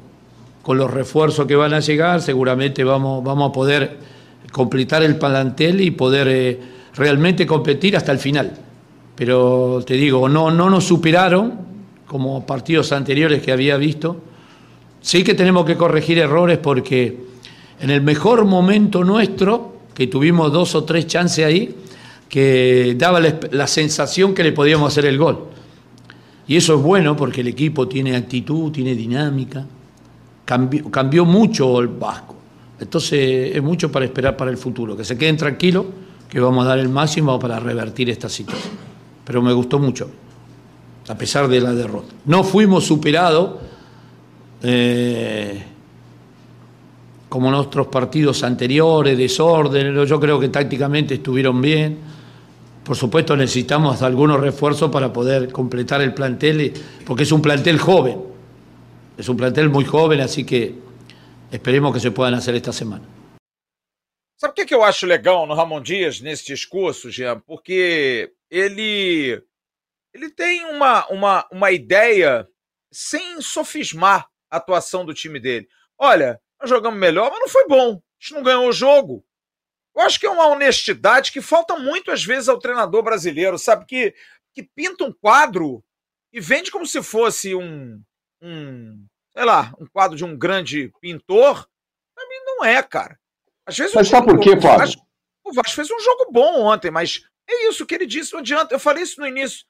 Con los refuerzos que van a llegar, seguramente vamos, vamos a poder completar el palantel y poder eh, realmente competir hasta el final. Pero te digo, no, no nos superaron como partidos anteriores que había visto. Sí que tenemos que corregir errores porque en el mejor momento nuestro, que tuvimos dos o tres chances ahí, que daba la, sensación que le podíamos hacer el gol. Y eso es bueno porque el equipo tiene actitud, tiene dinámica. Cambió, cambió mucho el Vasco. Entonces es mucho para esperar para el futuro. Que se queden tranquilos que vamos a dar el máximo para revertir esta situación. Pero me gustó mucho, a pesar de la derrota. No fuimos superados eh, como nuestros partidos anteriores, desorden, yo creo que tácticamente estuvieron bien. Por supuesto necesitamos algunos refuerzos para poder completar el plantel, porque es un plantel joven, es un plantel muy joven, así que esperemos que se puedan hacer esta semana. Sabe o que, que eu acho legal no Ramon Dias nesse discurso, Jean? Porque ele ele tem uma, uma, uma ideia sem sofismar a atuação do time dele. Olha, nós jogamos melhor, mas não foi bom. A gente não ganhou o jogo. Eu acho que é uma honestidade que falta muito às vezes ao treinador brasileiro, sabe? Que, que pinta um quadro e vende como se fosse um, um sei lá, um quadro de um grande pintor. Pra mim não é, cara. Às vezes mas sabe por quê, Flávio? O Vasco, o Vasco fez um jogo bom ontem, mas é isso que ele disse, não adianta. Eu falei isso no início.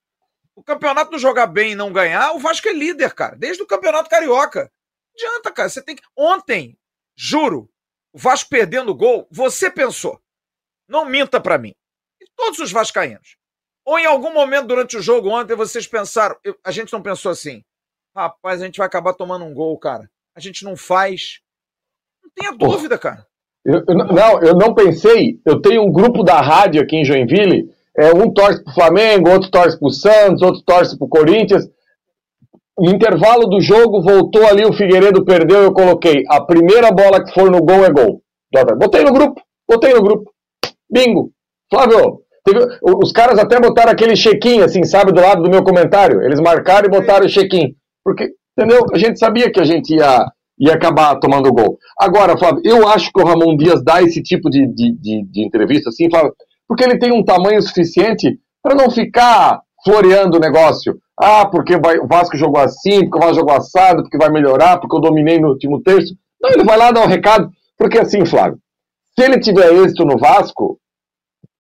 O campeonato não jogar bem e não ganhar, o Vasco é líder, cara, desde o campeonato carioca. Não adianta, cara. Você tem que. Ontem, juro, o Vasco perdendo o gol, você pensou. Não minta para mim. E todos os vascaínos. Ou em algum momento durante o jogo ontem vocês pensaram, eu, a gente não pensou assim, rapaz, a gente vai acabar tomando um gol, cara. A gente não faz. Não tenha dúvida, cara. Eu, eu, não, eu não pensei. Eu tenho um grupo da rádio aqui em Joinville. É, um torce pro Flamengo, outro torce pro Santos, outro torce pro Corinthians. No intervalo do jogo, voltou ali, o Figueiredo perdeu, eu coloquei. A primeira bola que for no gol é gol. Botei no grupo, botei no grupo. Bingo. Flávio, teve, os caras até botaram aquele chequinho, assim, sabe, do lado do meu comentário. Eles marcaram e botaram o chequinho. Porque, entendeu? A gente sabia que a gente ia e acabar tomando gol. Agora, Flávio, eu acho que o Ramon Dias dá esse tipo de, de, de, de entrevista assim, Flávio, porque ele tem um tamanho suficiente para não ficar floreando o negócio. Ah, porque o Vasco jogou assim, porque o Vasco jogou assado, porque vai melhorar, porque eu dominei no último terço. Não, ele vai lá dar um recado, porque assim, Flávio, se ele tiver êxito no Vasco,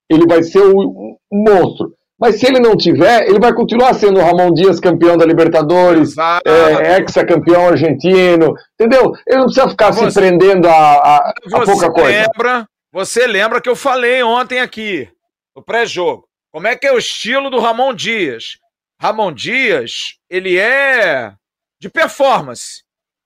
ele vai ser um monstro. Mas se ele não tiver, ele vai continuar sendo o Ramon Dias campeão da Libertadores, é, ex-campeão argentino, entendeu? Ele não precisa ficar você, se prendendo a, a, a pouca coisa. Lembra, você lembra que eu falei ontem aqui, no pré-jogo, como é que é o estilo do Ramon Dias? Ramon Dias, ele é de performance.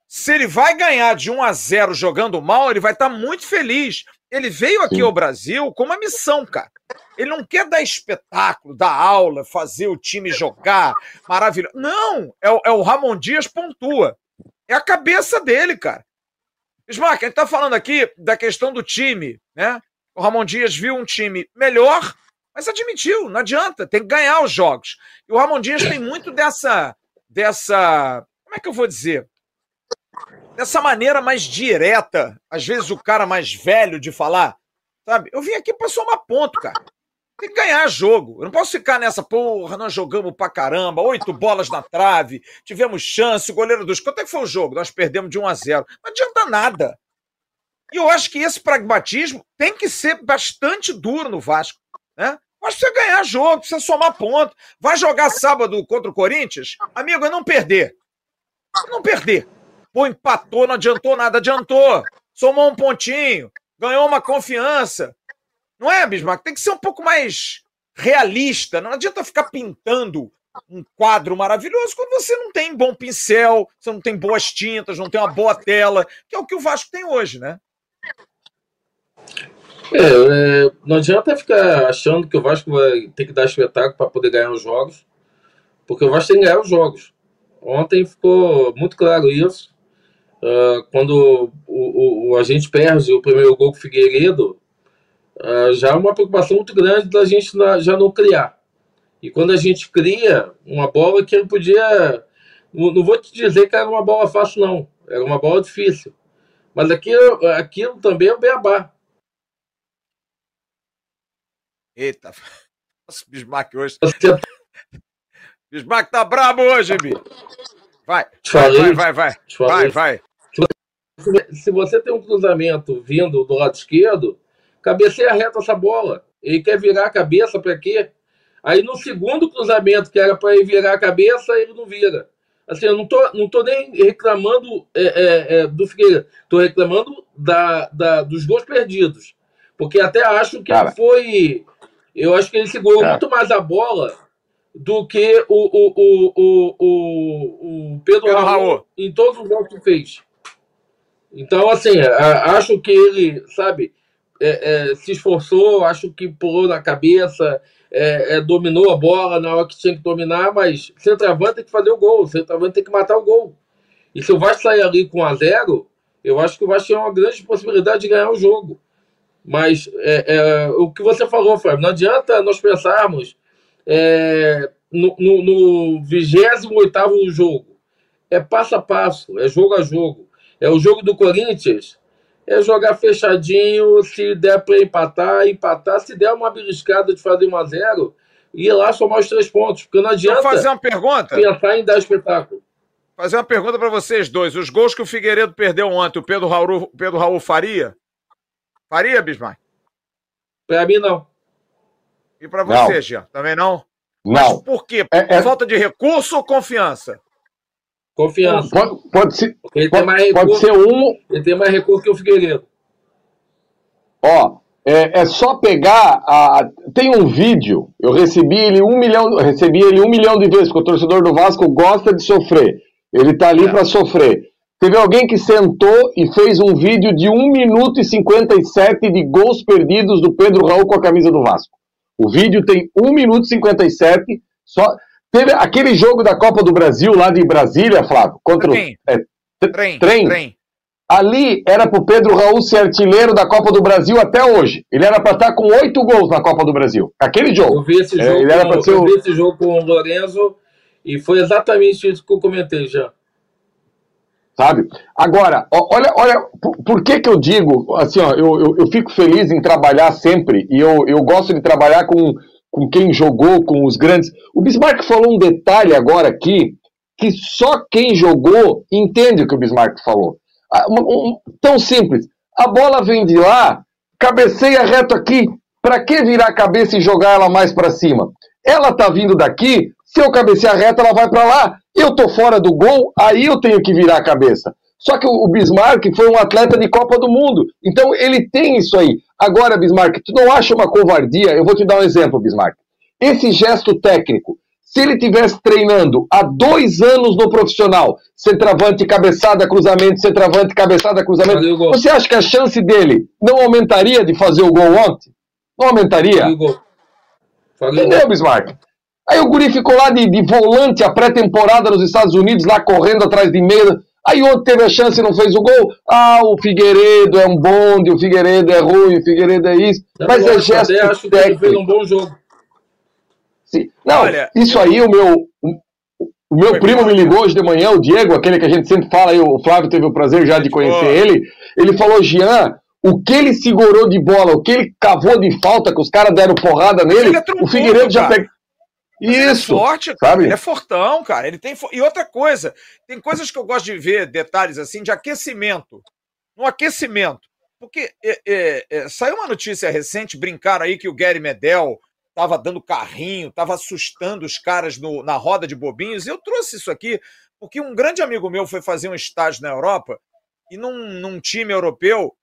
Se ele vai ganhar de 1 a 0 jogando mal, ele vai estar tá muito feliz. Ele veio aqui Sim. ao Brasil com uma missão, cara. Ele não quer dar espetáculo, dar aula, fazer o time jogar, maravilhoso. Não, é, o, é o Ramon Dias pontua. É a cabeça dele, cara. Smack, a gente tá falando aqui da questão do time, né? O Ramon Dias viu um time melhor, mas admitiu, não adianta, tem que ganhar os jogos. E o Ramon Dias tem muito dessa, dessa, como é que eu vou dizer? dessa maneira mais direta, às vezes o cara mais velho de falar, sabe? Eu vim aqui pra somar ponto, cara. Tem que ganhar jogo. Eu não posso ficar nessa, porra, nós jogamos pra caramba, oito bolas na trave, tivemos chance, o goleiro dos. Quanto é que foi o jogo? Nós perdemos de 1 a 0 Não adianta nada. E eu acho que esse pragmatismo tem que ser bastante duro no Vasco. Né? Mas precisa ganhar jogo, precisa somar ponto. Vai jogar sábado contra o Corinthians? Amigo, é não perder. É não perder. Pô, empatou, não adiantou nada, adiantou. Somou um pontinho, ganhou uma confiança. Não é, Bismarck? Tem que ser um pouco mais realista. Não adianta ficar pintando um quadro maravilhoso quando você não tem bom pincel, você não tem boas tintas, não tem uma boa tela, que é o que o Vasco tem hoje, né? É, é, não adianta ficar achando que o Vasco vai ter que dar espetáculo para poder ganhar os jogos, porque o Vasco tem que ganhar os jogos. Ontem ficou muito claro isso. Uh, quando o, o, o, a gente perde o primeiro gol com o Figueiredo, uh, já é uma preocupação muito grande da gente na, já não criar. E quando a gente cria uma bola que ele podia. Não, não vou te dizer que era uma bola fácil, não. Era uma bola difícil. Mas aquilo, aquilo também é o beabá. Eita, nossa, Bismarck hoje. Bismarck tá brabo hoje, bi. Vai, vai, vai, vai, vai, vai. Se você tem um cruzamento vindo do lado esquerdo, cabeceia reto essa bola. Ele quer virar a cabeça para quê? Aí no segundo cruzamento, que era para ele virar a cabeça, ele não vira. Assim, eu não tô, não tô nem reclamando é, é, é, do Figueiredo, tô reclamando da, da, dos gols perdidos. Porque até acho que Cara. foi. Eu acho que ele segurou Cara. muito mais a bola do que o, o, o, o, o, o Pedro, Pedro Raul, Raul em todos os jogos que fez. Então, assim, acho que ele, sabe, é, é, se esforçou, acho que pulou na cabeça, é, é, dominou a bola na hora que tinha que dominar, mas centroavante tem que fazer o gol, centroavante tem que matar o gol. E se o Vasco sair ali com 1 a 0 eu acho que o Vasco tem uma grande possibilidade de ganhar o jogo. Mas é, é, o que você falou, Fábio, não adianta nós pensarmos é, no, no, no 28 jogo. É passo a passo, é jogo a jogo. É o jogo do Corinthians, é jogar fechadinho, se der para empatar, empatar. Se der uma beliscada de fazer 1 a 0 ir lá somar os três pontos. Porque não adianta Vou fazer uma pergunta. pensar em dar espetáculo. Fazer uma pergunta para vocês dois. Os gols que o Figueiredo perdeu ontem, o Pedro Raul, Pedro Raul faria? Faria, Bismarck? Para mim, não. E para você, Jean? Também não? Não. Mas por quê? Por é, é... falta de recurso ou confiança? Confiança. Pode, pode ser, ele pode, tem mais pode ser um. Ele tem mais recurso que o Figueiredo. Ó, é, é, só pegar a. Tem um vídeo, eu recebi ele um milhão, recebi ele um milhão de vezes, porque o torcedor do Vasco gosta de sofrer. Ele tá ali é. para sofrer. Teve alguém que sentou e fez um vídeo de 1 minuto e 57 de gols perdidos do Pedro Raul com a camisa do Vasco. O vídeo tem 1 minuto e 57, só. Teve aquele jogo da Copa do Brasil lá de Brasília, Flávio, contra trem. o. É, trem, trem. trem. Ali era pro Pedro Raul ser artilheiro da Copa do Brasil até hoje. Ele era para estar com oito gols na Copa do Brasil. Aquele jogo. Eu vi esse jogo, é, ele era com, ser eu vi esse jogo com o Lorenzo e foi exatamente isso que eu comentei já. Sabe? Agora, olha, olha, por, por que que eu digo, assim, ó, eu, eu, eu, fico feliz em trabalhar sempre e eu, eu gosto de trabalhar com com quem jogou, com os grandes. O Bismarck falou um detalhe agora aqui que só quem jogou entende o que o Bismarck falou. Ah, um, um, tão simples. A bola vem de lá, cabeceia reto aqui. Para que virar a cabeça e jogar ela mais para cima? Ela tá vindo daqui, se eu cabecear reto, ela vai para lá. Eu tô fora do gol, aí eu tenho que virar a cabeça. Só que o Bismarck foi um atleta de Copa do Mundo. Então ele tem isso aí. Agora, Bismarck, tu não acha uma covardia? Eu vou te dar um exemplo, Bismarck. Esse gesto técnico, se ele tivesse treinando há dois anos no profissional, centroavante, cabeçada, cruzamento, centroavante, cabeçada, cruzamento, você acha que a chance dele não aumentaria de fazer o gol ontem? Não aumentaria? Entendeu, Bismarck? Aí o Guri ficou lá de, de volante a pré-temporada nos Estados Unidos, lá correndo atrás de meia. Aí outro teve a chance e não fez o gol. Ah, o Figueiredo é um bonde, o Figueiredo é ruim, o Figueiredo é isso. Não, Mas é gesto até acho técnico. que ele fez um bom jogo. Sim. Não, Olha, isso eu... aí, o meu, O meu Foi primo me ligou hoje de manhã, o Diego, aquele que a gente sempre fala, aí, o Flávio teve o prazer já de conhecer ele. Ele falou, Jean, o que ele segurou de bola, o que ele cavou de falta, que os caras deram porrada nele, é o Figueiredo já pegou. Isso, ele é forte, sabe? Ele é fortão, cara. Ele tem e outra coisa, tem coisas que eu gosto de ver detalhes assim de aquecimento. No aquecimento, porque é, é, é, saiu uma notícia recente, brincaram aí que o Gary Medel estava dando carrinho, estava assustando os caras no, na roda de bobinhos. Eu trouxe isso aqui porque um grande amigo meu foi fazer um estágio na Europa e num, num time europeu,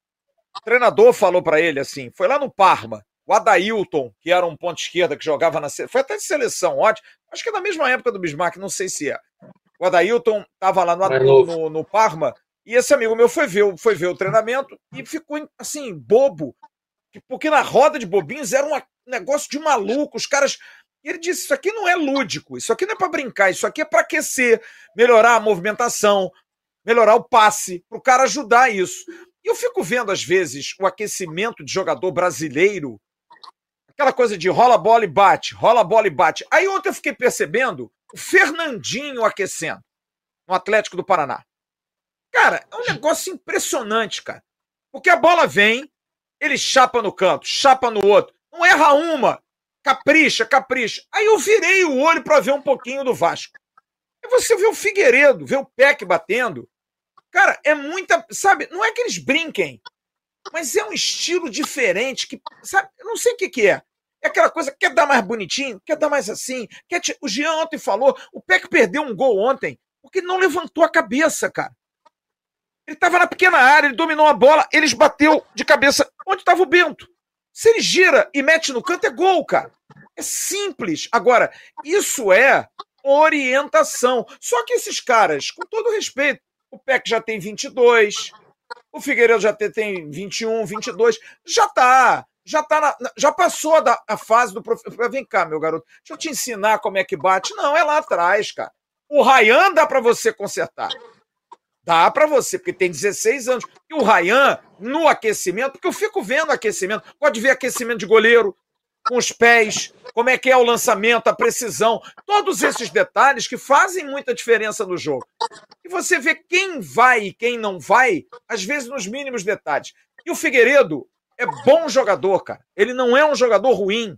o treinador falou para ele assim, foi lá no Parma, o Adailton, que era um ponto esquerda que jogava na foi até de seleção, ótimo, acho que é da mesma época do Bismarck, não sei se é. O Adailton estava lá no, no, no, Parma e esse amigo meu foi ver, foi ver o treinamento e ficou assim, bobo, porque na roda de bobinhos era um negócio de maluco, os caras. Ele disse: Isso aqui não é lúdico, isso aqui não é para brincar, isso aqui é para aquecer, melhorar a movimentação, melhorar o passe, para o cara ajudar isso. E eu fico vendo, às vezes, o aquecimento de jogador brasileiro, aquela coisa de rola bola e bate, rola bola e bate. Aí ontem eu fiquei percebendo o Fernandinho aquecendo no Atlético do Paraná. Cara, é um negócio impressionante, cara. Porque a bola vem, ele chapa no canto, chapa no outro, não erra uma, capricha, capricha. Aí eu virei o olho para ver um pouquinho do Vasco. E você vê o Figueiredo, vê o Peck batendo. Cara, é muita. Sabe, não é que eles brinquem, mas é um estilo diferente que, sabe, eu não sei o que, que é. É aquela coisa, quer dar mais bonitinho, quer dar mais assim. Quer te... O Jean ontem falou, o Peck perdeu um gol ontem porque não levantou a cabeça, cara. Ele estava na pequena área, ele dominou a bola, eles bateu de cabeça. Onde estava o Bento? Se ele gira e mete no canto, é gol, cara. É simples. Agora, isso é orientação. Só que esses caras, com todo respeito, o PEC já tem 22, o Figueiredo já tem 21, 22, já tá. Já tá na, já passou da, a fase do professor. Vem cá, meu garoto, deixa eu te ensinar como é que bate. Não, é lá atrás, cara. O Rayan dá para você consertar. Dá para você, porque tem 16 anos. E o Rayan, no aquecimento, porque eu fico vendo aquecimento, pode ver aquecimento de goleiro, com os pés, como é que é o lançamento, a precisão, todos esses detalhes que fazem muita diferença no jogo. E você vê quem vai e quem não vai, às vezes nos mínimos detalhes. E o Figueiredo é bom jogador, cara. Ele não é um jogador ruim.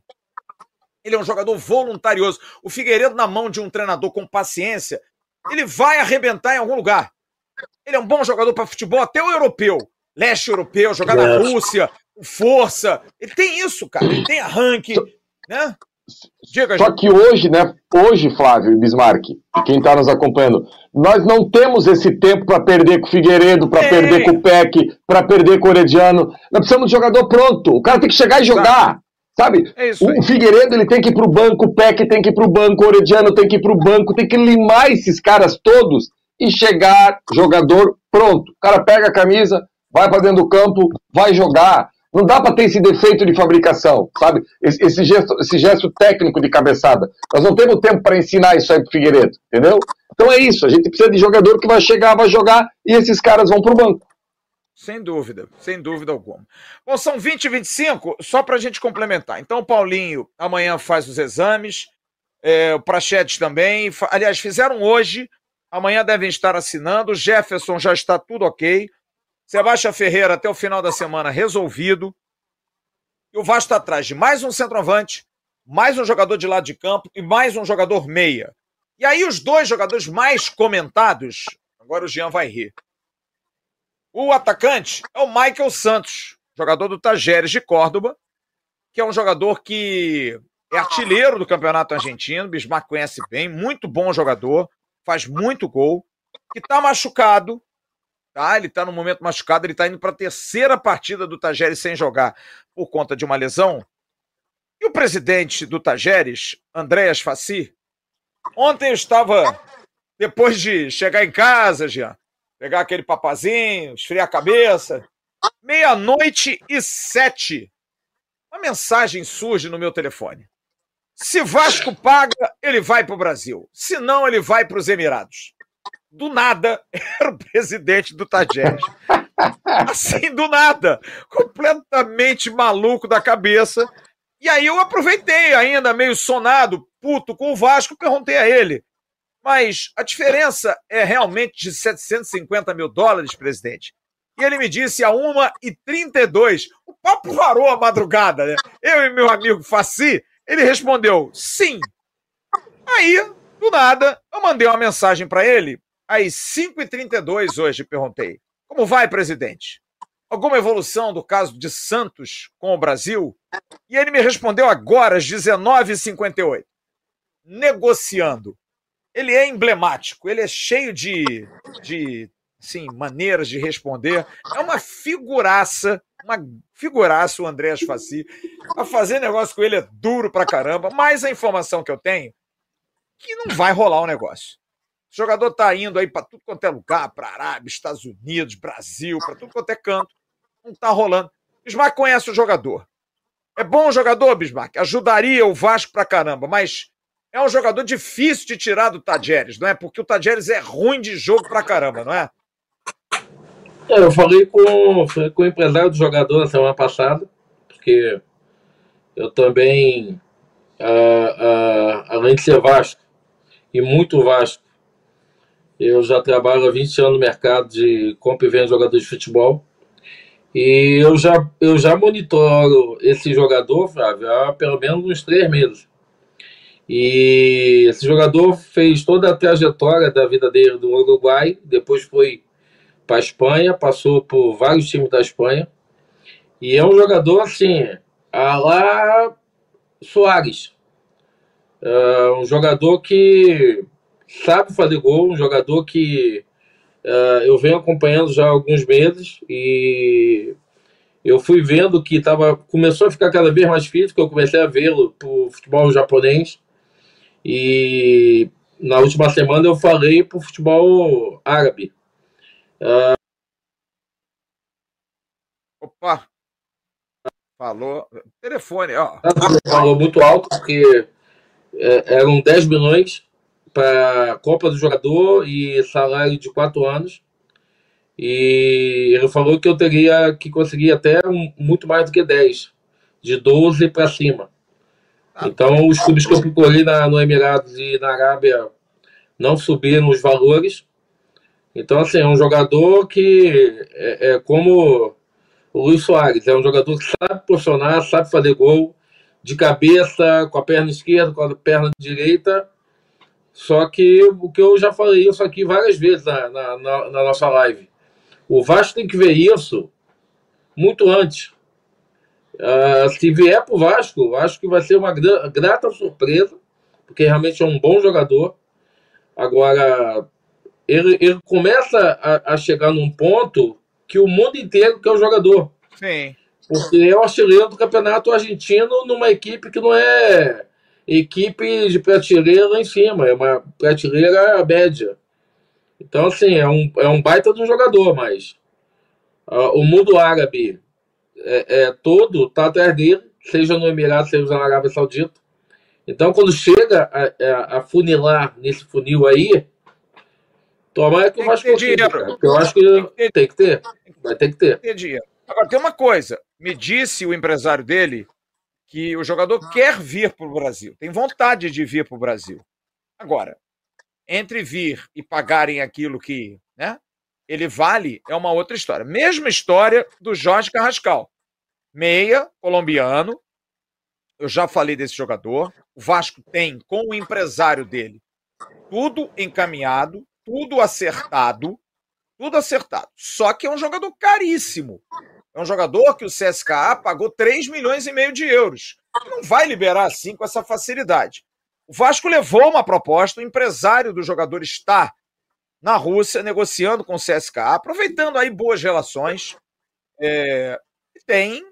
Ele é um jogador voluntarioso. O Figueiredo, na mão de um treinador com paciência, ele vai arrebentar em algum lugar. Ele é um bom jogador para futebol, até o europeu. Leste europeu, jogar na Rússia, força. Ele tem isso, cara. Ele tem arranque, né? Diga, Só que hoje, né? Hoje, Flávio e Bismarck, quem está nos acompanhando, nós não temos esse tempo para perder com o Figueiredo, para perder com o Peck, para perder com o Orediano. Nós precisamos de jogador pronto. O cara tem que chegar e jogar. Sabe? É o Figueiredo ele tem que ir para o banco, o Peck tem que ir para o banco, o Orediano tem que ir para o banco, tem que limar esses caras todos e chegar jogador pronto. O cara pega a camisa, vai para dentro do campo, vai jogar. Não dá para ter esse defeito de fabricação, sabe? Esse, esse, gesto, esse gesto técnico de cabeçada. Nós não temos tempo para ensinar isso aí pro Figueiredo, entendeu? Então é isso, a gente precisa de jogador que vai chegar, vai jogar e esses caras vão pro banco. Sem dúvida, sem dúvida alguma. Bom, são 20 e 25, só para a gente complementar. Então, o Paulinho amanhã faz os exames, é, o Prachetes também. Aliás, fizeram hoje Amanhã devem estar assinando. O Jefferson já está tudo ok. Sebastião Ferreira até o final da semana resolvido. E o Vasco está atrás de mais um centroavante, mais um jogador de lado de campo e mais um jogador meia. E aí os dois jogadores mais comentados, agora o Jean vai rir. O atacante é o Michael Santos, jogador do Tajeres de Córdoba, que é um jogador que é artilheiro do campeonato argentino, Bismarck conhece bem, muito bom jogador, faz muito gol, que está machucado, tá? Ele está no momento machucado, ele está indo para a terceira partida do Tajeres sem jogar por conta de uma lesão. E o presidente do Tajeres, Andréas Faci, ontem eu estava, depois de chegar em casa, Jean, pegar aquele papazinho, esfriar a cabeça, meia-noite e sete, uma mensagem surge no meu telefone. Se Vasco paga, ele vai para o Brasil. Se não, ele vai para os Emirados. Do nada, era o presidente do Tajeres. Assim, do nada. Completamente maluco da cabeça. E aí eu aproveitei, ainda meio sonado, puto com o Vasco, perguntei a ele. Mas a diferença é realmente de 750 mil dólares, presidente. E ele me disse a 1h32. O papo parou a madrugada, né? Eu e meu amigo Faci, ele respondeu sim. Aí, do nada, eu mandei uma mensagem para ele às 5h32 hoje, perguntei. Como vai, presidente? Alguma evolução do caso de Santos com o Brasil? E ele me respondeu agora, às 19h58. Negociando ele é emblemático, ele é cheio de, de sim, maneiras de responder. É uma figuraça, uma figuraça o Andréas Faci. A fazer negócio com ele é duro pra caramba, mas a informação que eu tenho é que não vai rolar o negócio. O jogador tá indo aí para tudo quanto é lugar, para Arábia, Estados Unidos, Brasil, para tudo quanto é canto. Não tá rolando. Bismarck conhece o jogador. É bom jogador, Bismarck. Ajudaria o Vasco pra caramba, mas é um jogador difícil de tirar do Tajeres, não é? Porque o Tajeres é ruim de jogo pra caramba, não é? é eu falei com, com o empresário do jogador na semana passada, porque eu também, além de ser Vasco, e muito Vasco, eu já trabalho há 20 anos no mercado de compra e venda de jogadores de futebol. E eu já, eu já monitoro esse jogador, Flávio, há pelo menos uns três meses. E esse jogador fez toda a trajetória da vida dele do Uruguai, depois foi para a Espanha, passou por vários times da Espanha. E é um jogador assim, a lá Soares. É um jogador que sabe fazer gol, um jogador que uh, eu venho acompanhando já há alguns meses e eu fui vendo que tava, começou a ficar cada vez mais físico, eu comecei a vê-lo pro futebol japonês e na última semana eu falei para o futebol árabe. Uh... Opa! Falou. Telefone, ó. Falou muito alto, porque é, eram 10 milhões para Copa do Jogador e salário de 4 anos. E ele falou que eu teria que conseguir até muito mais do que 10, de 12 para cima. Então, os clubes que eu procurei na, no Emirados e na Arábia não subiram os valores. Então, assim, é um jogador que é, é como o Luiz Soares, é um jogador que sabe posicionar, sabe fazer gol, de cabeça, com a perna esquerda, com a perna direita. Só que o que eu já falei isso aqui várias vezes na, na, na nossa live. O Vasco tem que ver isso muito antes. Uh, se vier para o Vasco, acho que vai ser uma grata surpresa, porque realmente é um bom jogador. Agora, ele, ele começa a, a, chegar num ponto que o mundo inteiro quer o jogador. Sim. Porque é o artilheiro do campeonato argentino numa equipe que não é equipe de prateleira lá em cima, é uma prateleira média. Então, assim, é um, é um baita de um jogador, mas uh, o mundo árabe é, é, todo está atrás dele, seja no Emirados, seja na Arábia Saudita. Então, quando chega a, a, a funilar nesse funil aí, toma é que o Vasco dinheiro. Cara, eu acho que tem que, tem que ter. Vai ter que ter. ter dinheiro. Agora, tem uma coisa. Me disse o empresário dele que o jogador quer vir para o Brasil, tem vontade de vir para o Brasil. Agora, entre vir e pagarem aquilo que né, ele vale, é uma outra história. Mesma história do Jorge Carrascal meia colombiano. Eu já falei desse jogador. O Vasco tem com o empresário dele tudo encaminhado, tudo acertado, tudo acertado. Só que é um jogador caríssimo. É um jogador que o CSKA pagou 3 milhões e meio de euros. Não vai liberar assim com essa facilidade. O Vasco levou uma proposta, o empresário do jogador está na Rússia negociando com o CSKA, aproveitando aí boas relações. É, tem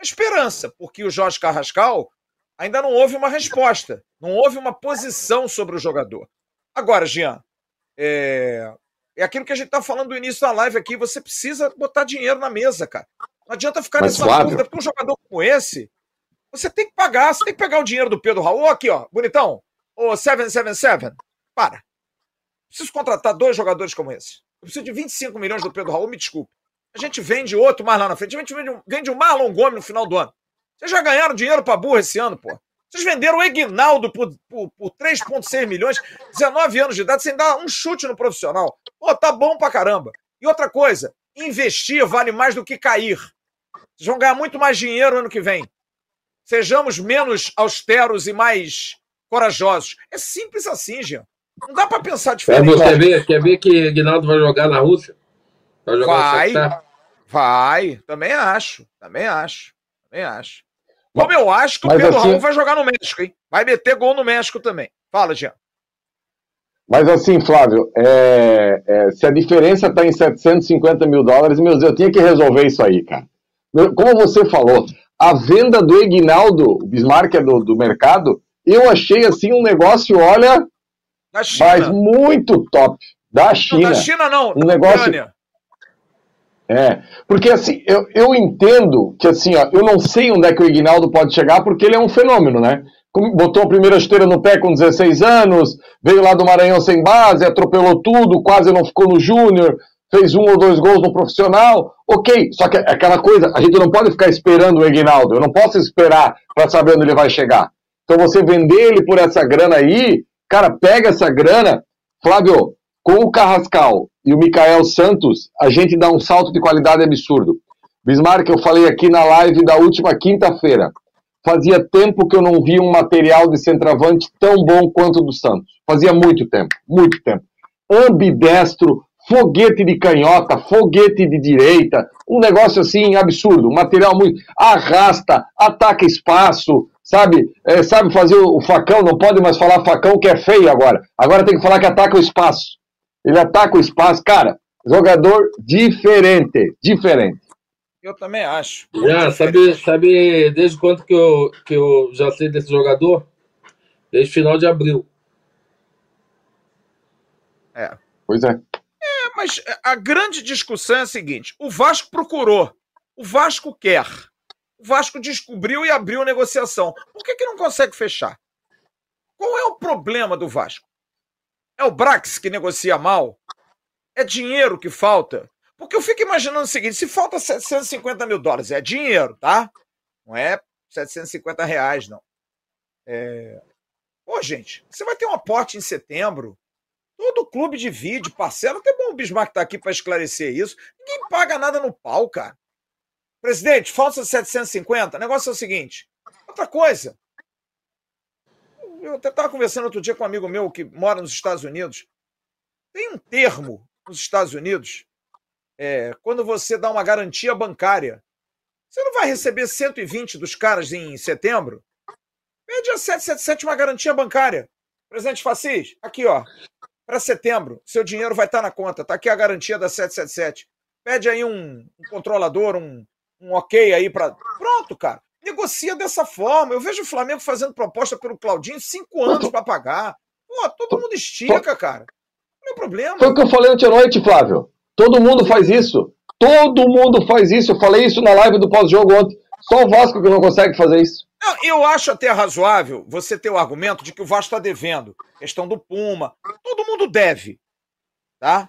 esperança, porque o Jorge Carrascal ainda não houve uma resposta, não houve uma posição sobre o jogador. Agora, Jean, é, é aquilo que a gente está falando no início da live aqui, você precisa botar dinheiro na mesa, cara. Não adianta ficar Mas, nessa dúvida, porque um jogador como esse, você tem que pagar, você tem que pegar o dinheiro do Pedro Raul. Aqui, ó, bonitão. Ô, 777, para. Preciso contratar dois jogadores como esse. Eu preciso de 25 milhões do Pedro Raul, me desculpe. A gente vende outro mais lá na frente. A gente vende um, vende um Marlon Gomes no final do ano. Vocês já ganharam dinheiro pra burra esse ano, pô. Vocês venderam o Egnaldo por, por, por 3,6 milhões, 19 anos de idade, sem dar um chute no profissional. Pô, tá bom pra caramba. E outra coisa, investir vale mais do que cair. Vocês vão ganhar muito mais dinheiro ano que vem. Sejamos menos austeros e mais corajosos. É simples assim, Jean. Não dá para pensar diferente. É, você ver, quer ver que Aguinaldo vai jogar na Rússia? Vai jogar vai, vai. Também acho. Também acho. Também acho. Como eu acho que o Pedro assim... Raul vai jogar no México, hein? Vai meter gol no México também. Fala, Jean. Mas assim, Flávio, é, é, se a diferença está em 750 mil dólares, meu Deus, eu tinha que resolver isso aí, cara. Como você falou, a venda do Ignaldo, o Bismarck é do, do mercado, eu achei assim um negócio, olha, mas muito top. Da China. Não, da China não, um negócio... Ucrânia. É, porque assim, eu, eu entendo que assim, ó, eu não sei onde é que o Ignaldo pode chegar, porque ele é um fenômeno, né? Botou a primeira esteira no pé com 16 anos, veio lá do Maranhão sem base, atropelou tudo, quase não ficou no júnior, fez um ou dois gols no profissional, ok. Só que é aquela coisa, a gente não pode ficar esperando o Ignaldo, eu não posso esperar para saber onde ele vai chegar. Então você vender ele por essa grana aí, cara, pega essa grana, Flávio, com o Carrascal e o Mikael Santos, a gente dá um salto de qualidade absurdo. Bismarck, eu falei aqui na live da última quinta-feira. Fazia tempo que eu não via um material de centroavante tão bom quanto o do Santos. Fazia muito tempo, muito tempo. Ambidestro, foguete de canhota, foguete de direita, um negócio assim absurdo, material muito arrasta, ataca espaço, sabe? É, sabe fazer o facão, não pode mais falar facão que é feio agora. Agora tem que falar que ataca o espaço. Ele ataca o espaço, cara. Jogador diferente, diferente. Eu também acho. Já, sabe, sabe desde quanto que eu, que eu já sei desse jogador? Desde final de abril. É. Pois é mas a grande discussão é a seguinte: o Vasco procurou, o Vasco quer, o Vasco descobriu e abriu a negociação. Por que, que não consegue fechar? Qual é o problema do Vasco? É o Brax que negocia mal? É dinheiro que falta? Porque eu fico imaginando o seguinte: se falta 750 mil dólares, é dinheiro, tá? Não é 750 reais, não. É... Pô, gente, você vai ter um aporte em setembro. Todo clube divide, parcela. Até bom o Bismarck tá aqui para esclarecer isso. Ninguém paga nada no pau, cara. Presidente, falta 750. O negócio é o seguinte. Outra coisa. Eu até estava conversando outro dia com um amigo meu que mora nos Estados Unidos. Tem um termo nos Estados Unidos. É, quando você dá uma garantia bancária. Você não vai receber 120 dos caras em setembro? Pede a 777 uma garantia bancária. Presidente Facis, aqui ó para setembro, seu dinheiro vai estar tá na conta. Está aqui a garantia da 777. Pede aí um, um controlador, um, um ok aí para. Pronto, cara. Negocia dessa forma. Eu vejo o Flamengo fazendo proposta pelo Claudinho, cinco anos para pagar. Pô, todo mundo estica, cara. Não é problema. Foi o que eu falei ontem à noite, Flávio. Todo mundo faz isso. Todo mundo faz isso. Eu falei isso na live do pós-jogo ontem. Só o Vasco que não consegue fazer isso. Não, eu acho até razoável você ter o argumento de que o Vasco está devendo. Questão do Puma. Todo mundo deve. Tá?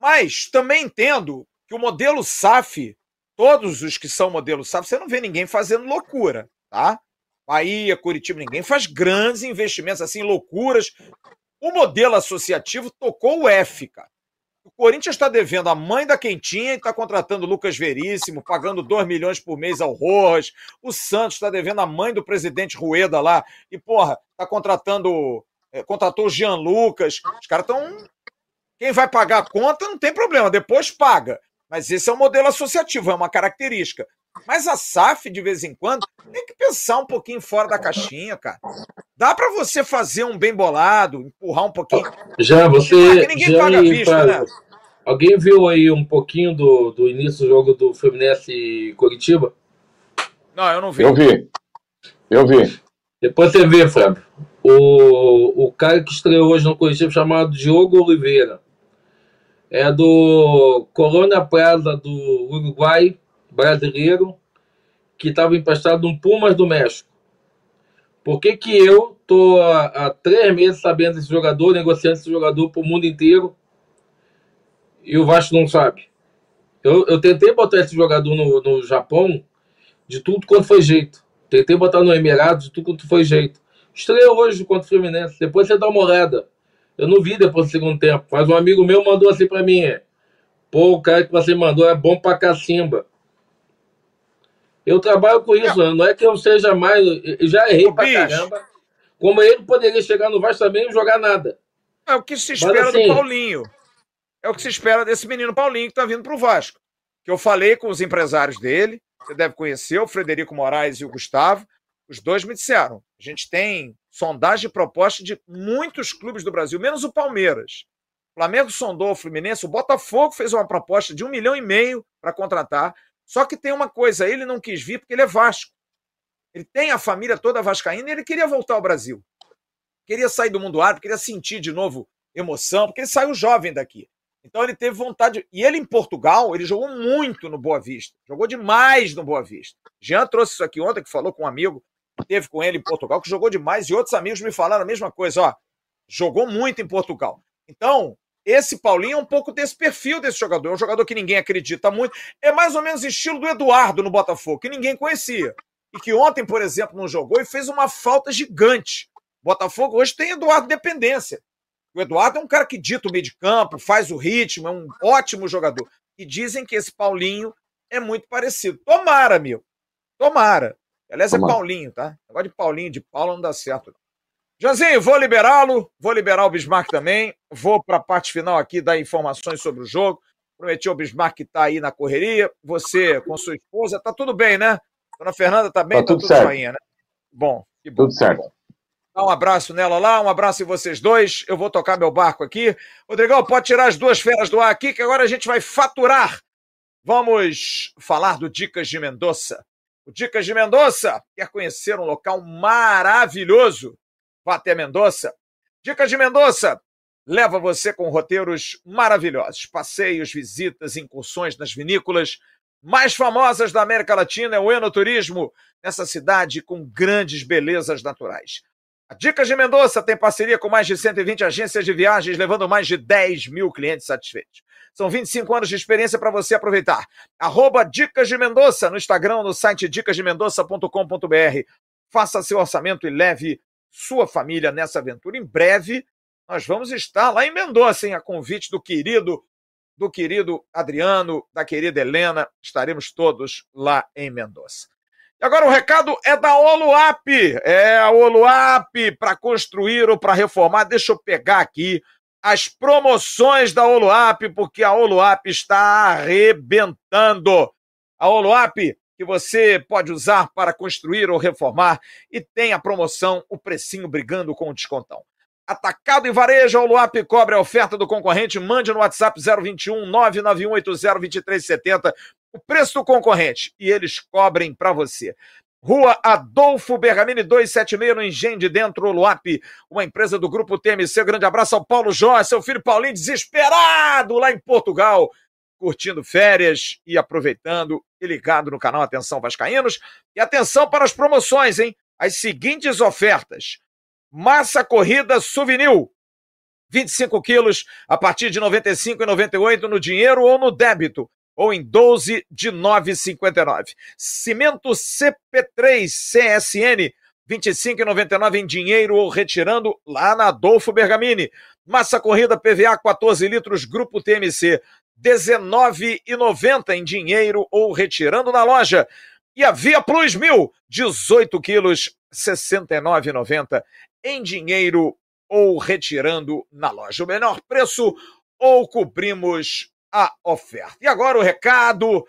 Mas também entendo que o modelo SAF, todos os que são modelo SAF, você não vê ninguém fazendo loucura. Tá? Bahia, Curitiba, ninguém faz grandes investimentos assim, loucuras. O modelo associativo tocou o F, cara. O Corinthians está devendo a mãe da Quentinha e está contratando o Lucas Veríssimo, pagando 2 milhões por mês ao Rojas. O Santos está devendo a mãe do presidente Rueda lá e, porra, está contratando. É, contratou o Jean Lucas. Os caras estão. Quem vai pagar a conta não tem problema, depois paga. Mas esse é um modelo associativo, é uma característica. Mas a SAF, de vez em quando, tem que pensar um pouquinho fora da caixinha, cara. Dá para você fazer um bem bolado, empurrar um pouquinho. Já, você. ninguém já paga visto, pra... né? Alguém viu aí um pouquinho do, do início do jogo do Fluminense e Curitiba? Não, eu não vi. Eu vi. Eu vi. Depois você vê, Fábio. O, o cara que estreou hoje no Curitiba chamado Diogo Oliveira. É do Colônia Prada do Uruguai, brasileiro, que estava emprestado no Pumas do México. Por que, que eu tô há, há, três meses sabendo desse jogador, negociando esse jogador para o mundo inteiro, e o Vasco não sabe? Eu, eu tentei botar esse jogador no, no Japão de tudo quanto foi jeito. Tentei botar no Emirados, tudo quanto foi jeito. Estreou hoje contra o Fluminense. Depois você dá uma olhada. Eu não vi depois do segundo tempo. Mas um amigo meu mandou assim pra mim. Pô, o cara que você mandou é bom pra cacimba. Eu trabalho com isso, é. não é que eu seja mais. Eu já errei pra bicho. caramba. Como ele poderia chegar no Vasco também e não jogar nada. É o que se espera Mas, assim, do Paulinho. É o que se espera desse menino Paulinho que tá vindo pro Vasco. Que eu falei com os empresários dele, você deve conhecer, o Frederico Moraes e o Gustavo. Os dois me disseram: a gente tem sondagem proposta de muitos clubes do Brasil, menos o Palmeiras. O Flamengo sondou o Fluminense, o Botafogo fez uma proposta de um milhão e meio para contratar. Só que tem uma coisa, ele não quis vir porque ele é Vasco. Ele tem a família toda vascaína e ele queria voltar ao Brasil. Queria sair do mundo árabe, queria sentir de novo emoção, porque ele saiu jovem daqui. Então ele teve vontade. E ele em Portugal, ele jogou muito no Boa Vista. Jogou demais no Boa Vista. Jean trouxe isso aqui ontem, que falou com um amigo teve com ele em Portugal, que jogou demais, e outros amigos me falaram a mesma coisa, ó. Jogou muito em Portugal. Então, esse Paulinho é um pouco desse perfil desse jogador. É um jogador que ninguém acredita muito. É mais ou menos estilo do Eduardo no Botafogo, que ninguém conhecia. E que ontem, por exemplo, não jogou e fez uma falta gigante. Botafogo hoje tem Eduardo dependência. O Eduardo é um cara que dita o meio de campo, faz o ritmo, é um ótimo jogador. E dizem que esse Paulinho é muito parecido. Tomara, meu. Tomara. Aliás, é Paulinho, tá? Negócio de Paulinho, de Paulo não dá certo. Joãozinho, vou liberá-lo, vou liberar o Bismarck também. Vou para a parte final aqui dar informações sobre o jogo. Prometi ao Bismarck que está aí na correria. Você com sua esposa, tá tudo bem, né? Dona Fernanda tá bem? Tá, tá tudo, tudo certo. Joinha, né? Bom, que bom. Tudo certo. Bom. Dá um abraço nela lá, um abraço em vocês dois. Eu vou tocar meu barco aqui. Rodrigão, pode tirar as duas feras do ar aqui, que agora a gente vai faturar. Vamos falar do Dicas de Mendonça. O Dicas de Mendonça quer conhecer um local maravilhoso? Vá até Mendonça. Dicas de Mendonça leva você com roteiros maravilhosos, passeios, visitas, incursões nas vinícolas mais famosas da América Latina é o enoturismo nessa cidade com grandes belezas naturais. A Dicas de Mendonça tem parceria com mais de 120 agências de viagens, levando mais de 10 mil clientes satisfeitos. São 25 anos de experiência para você aproveitar. Arroba Dicas de Mendonça no Instagram, no site dicasdemendonça.com.br. Faça seu orçamento e leve sua família nessa aventura. Em breve, nós vamos estar lá em Mendonça, hein? A convite do querido, do querido Adriano, da querida Helena. Estaremos todos lá em Mendonça. E agora o recado é da Oluap. É a Oluap para construir ou para reformar. Deixa eu pegar aqui as promoções da Oluap, porque a Oluap está arrebentando. A Oluap que você pode usar para construir ou reformar e tem a promoção, o precinho brigando com o descontão. Atacado e varejo, a Oluap cobre a oferta do concorrente. Mande no WhatsApp 021 99180 2370 o preço do concorrente e eles cobrem para você. Rua Adolfo Bergamini 276, no Engenho de Dentro, Luap, uma empresa do Grupo TMC. Grande abraço ao Paulo Jorge, seu filho Paulinho, desesperado lá em Portugal, curtindo férias e aproveitando e ligado no canal Atenção Vascaínos. E atenção para as promoções, hein? As seguintes ofertas: massa corrida souvenir, 25 quilos a partir de R$ 95,98 no dinheiro ou no débito ou em 12 de 9,59. Cimento CP3 CSN 25,99 em dinheiro ou retirando lá na Adolfo Bergamini. Massa corrida PVA 14 litros Grupo TMC 19,90 em dinheiro ou retirando na loja. E a Via Plus 1000 18 quilos 69,90 em dinheiro ou retirando na loja. O menor preço ou cobrimos a oferta. E agora o recado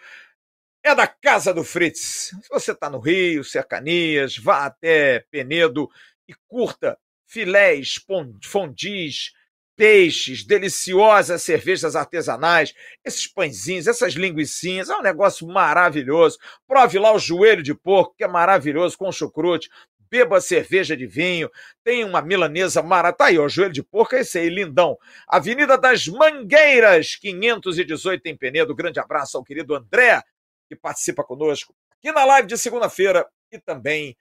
é da Casa do Fritz. Se você está no Rio, cercanias, vá até Penedo e curta filés, fondis, peixes, deliciosas cervejas artesanais, esses pãezinhos, essas linguiçinhas, é um negócio maravilhoso. Prove lá o joelho de porco, que é maravilhoso, com chucrute beba cerveja de vinho, tem uma milanesa mara. Tá aí, joelho de porco, é esse aí, lindão. Avenida das Mangueiras, 518 em Penedo. Grande abraço ao querido André, que participa conosco aqui na live de segunda-feira e também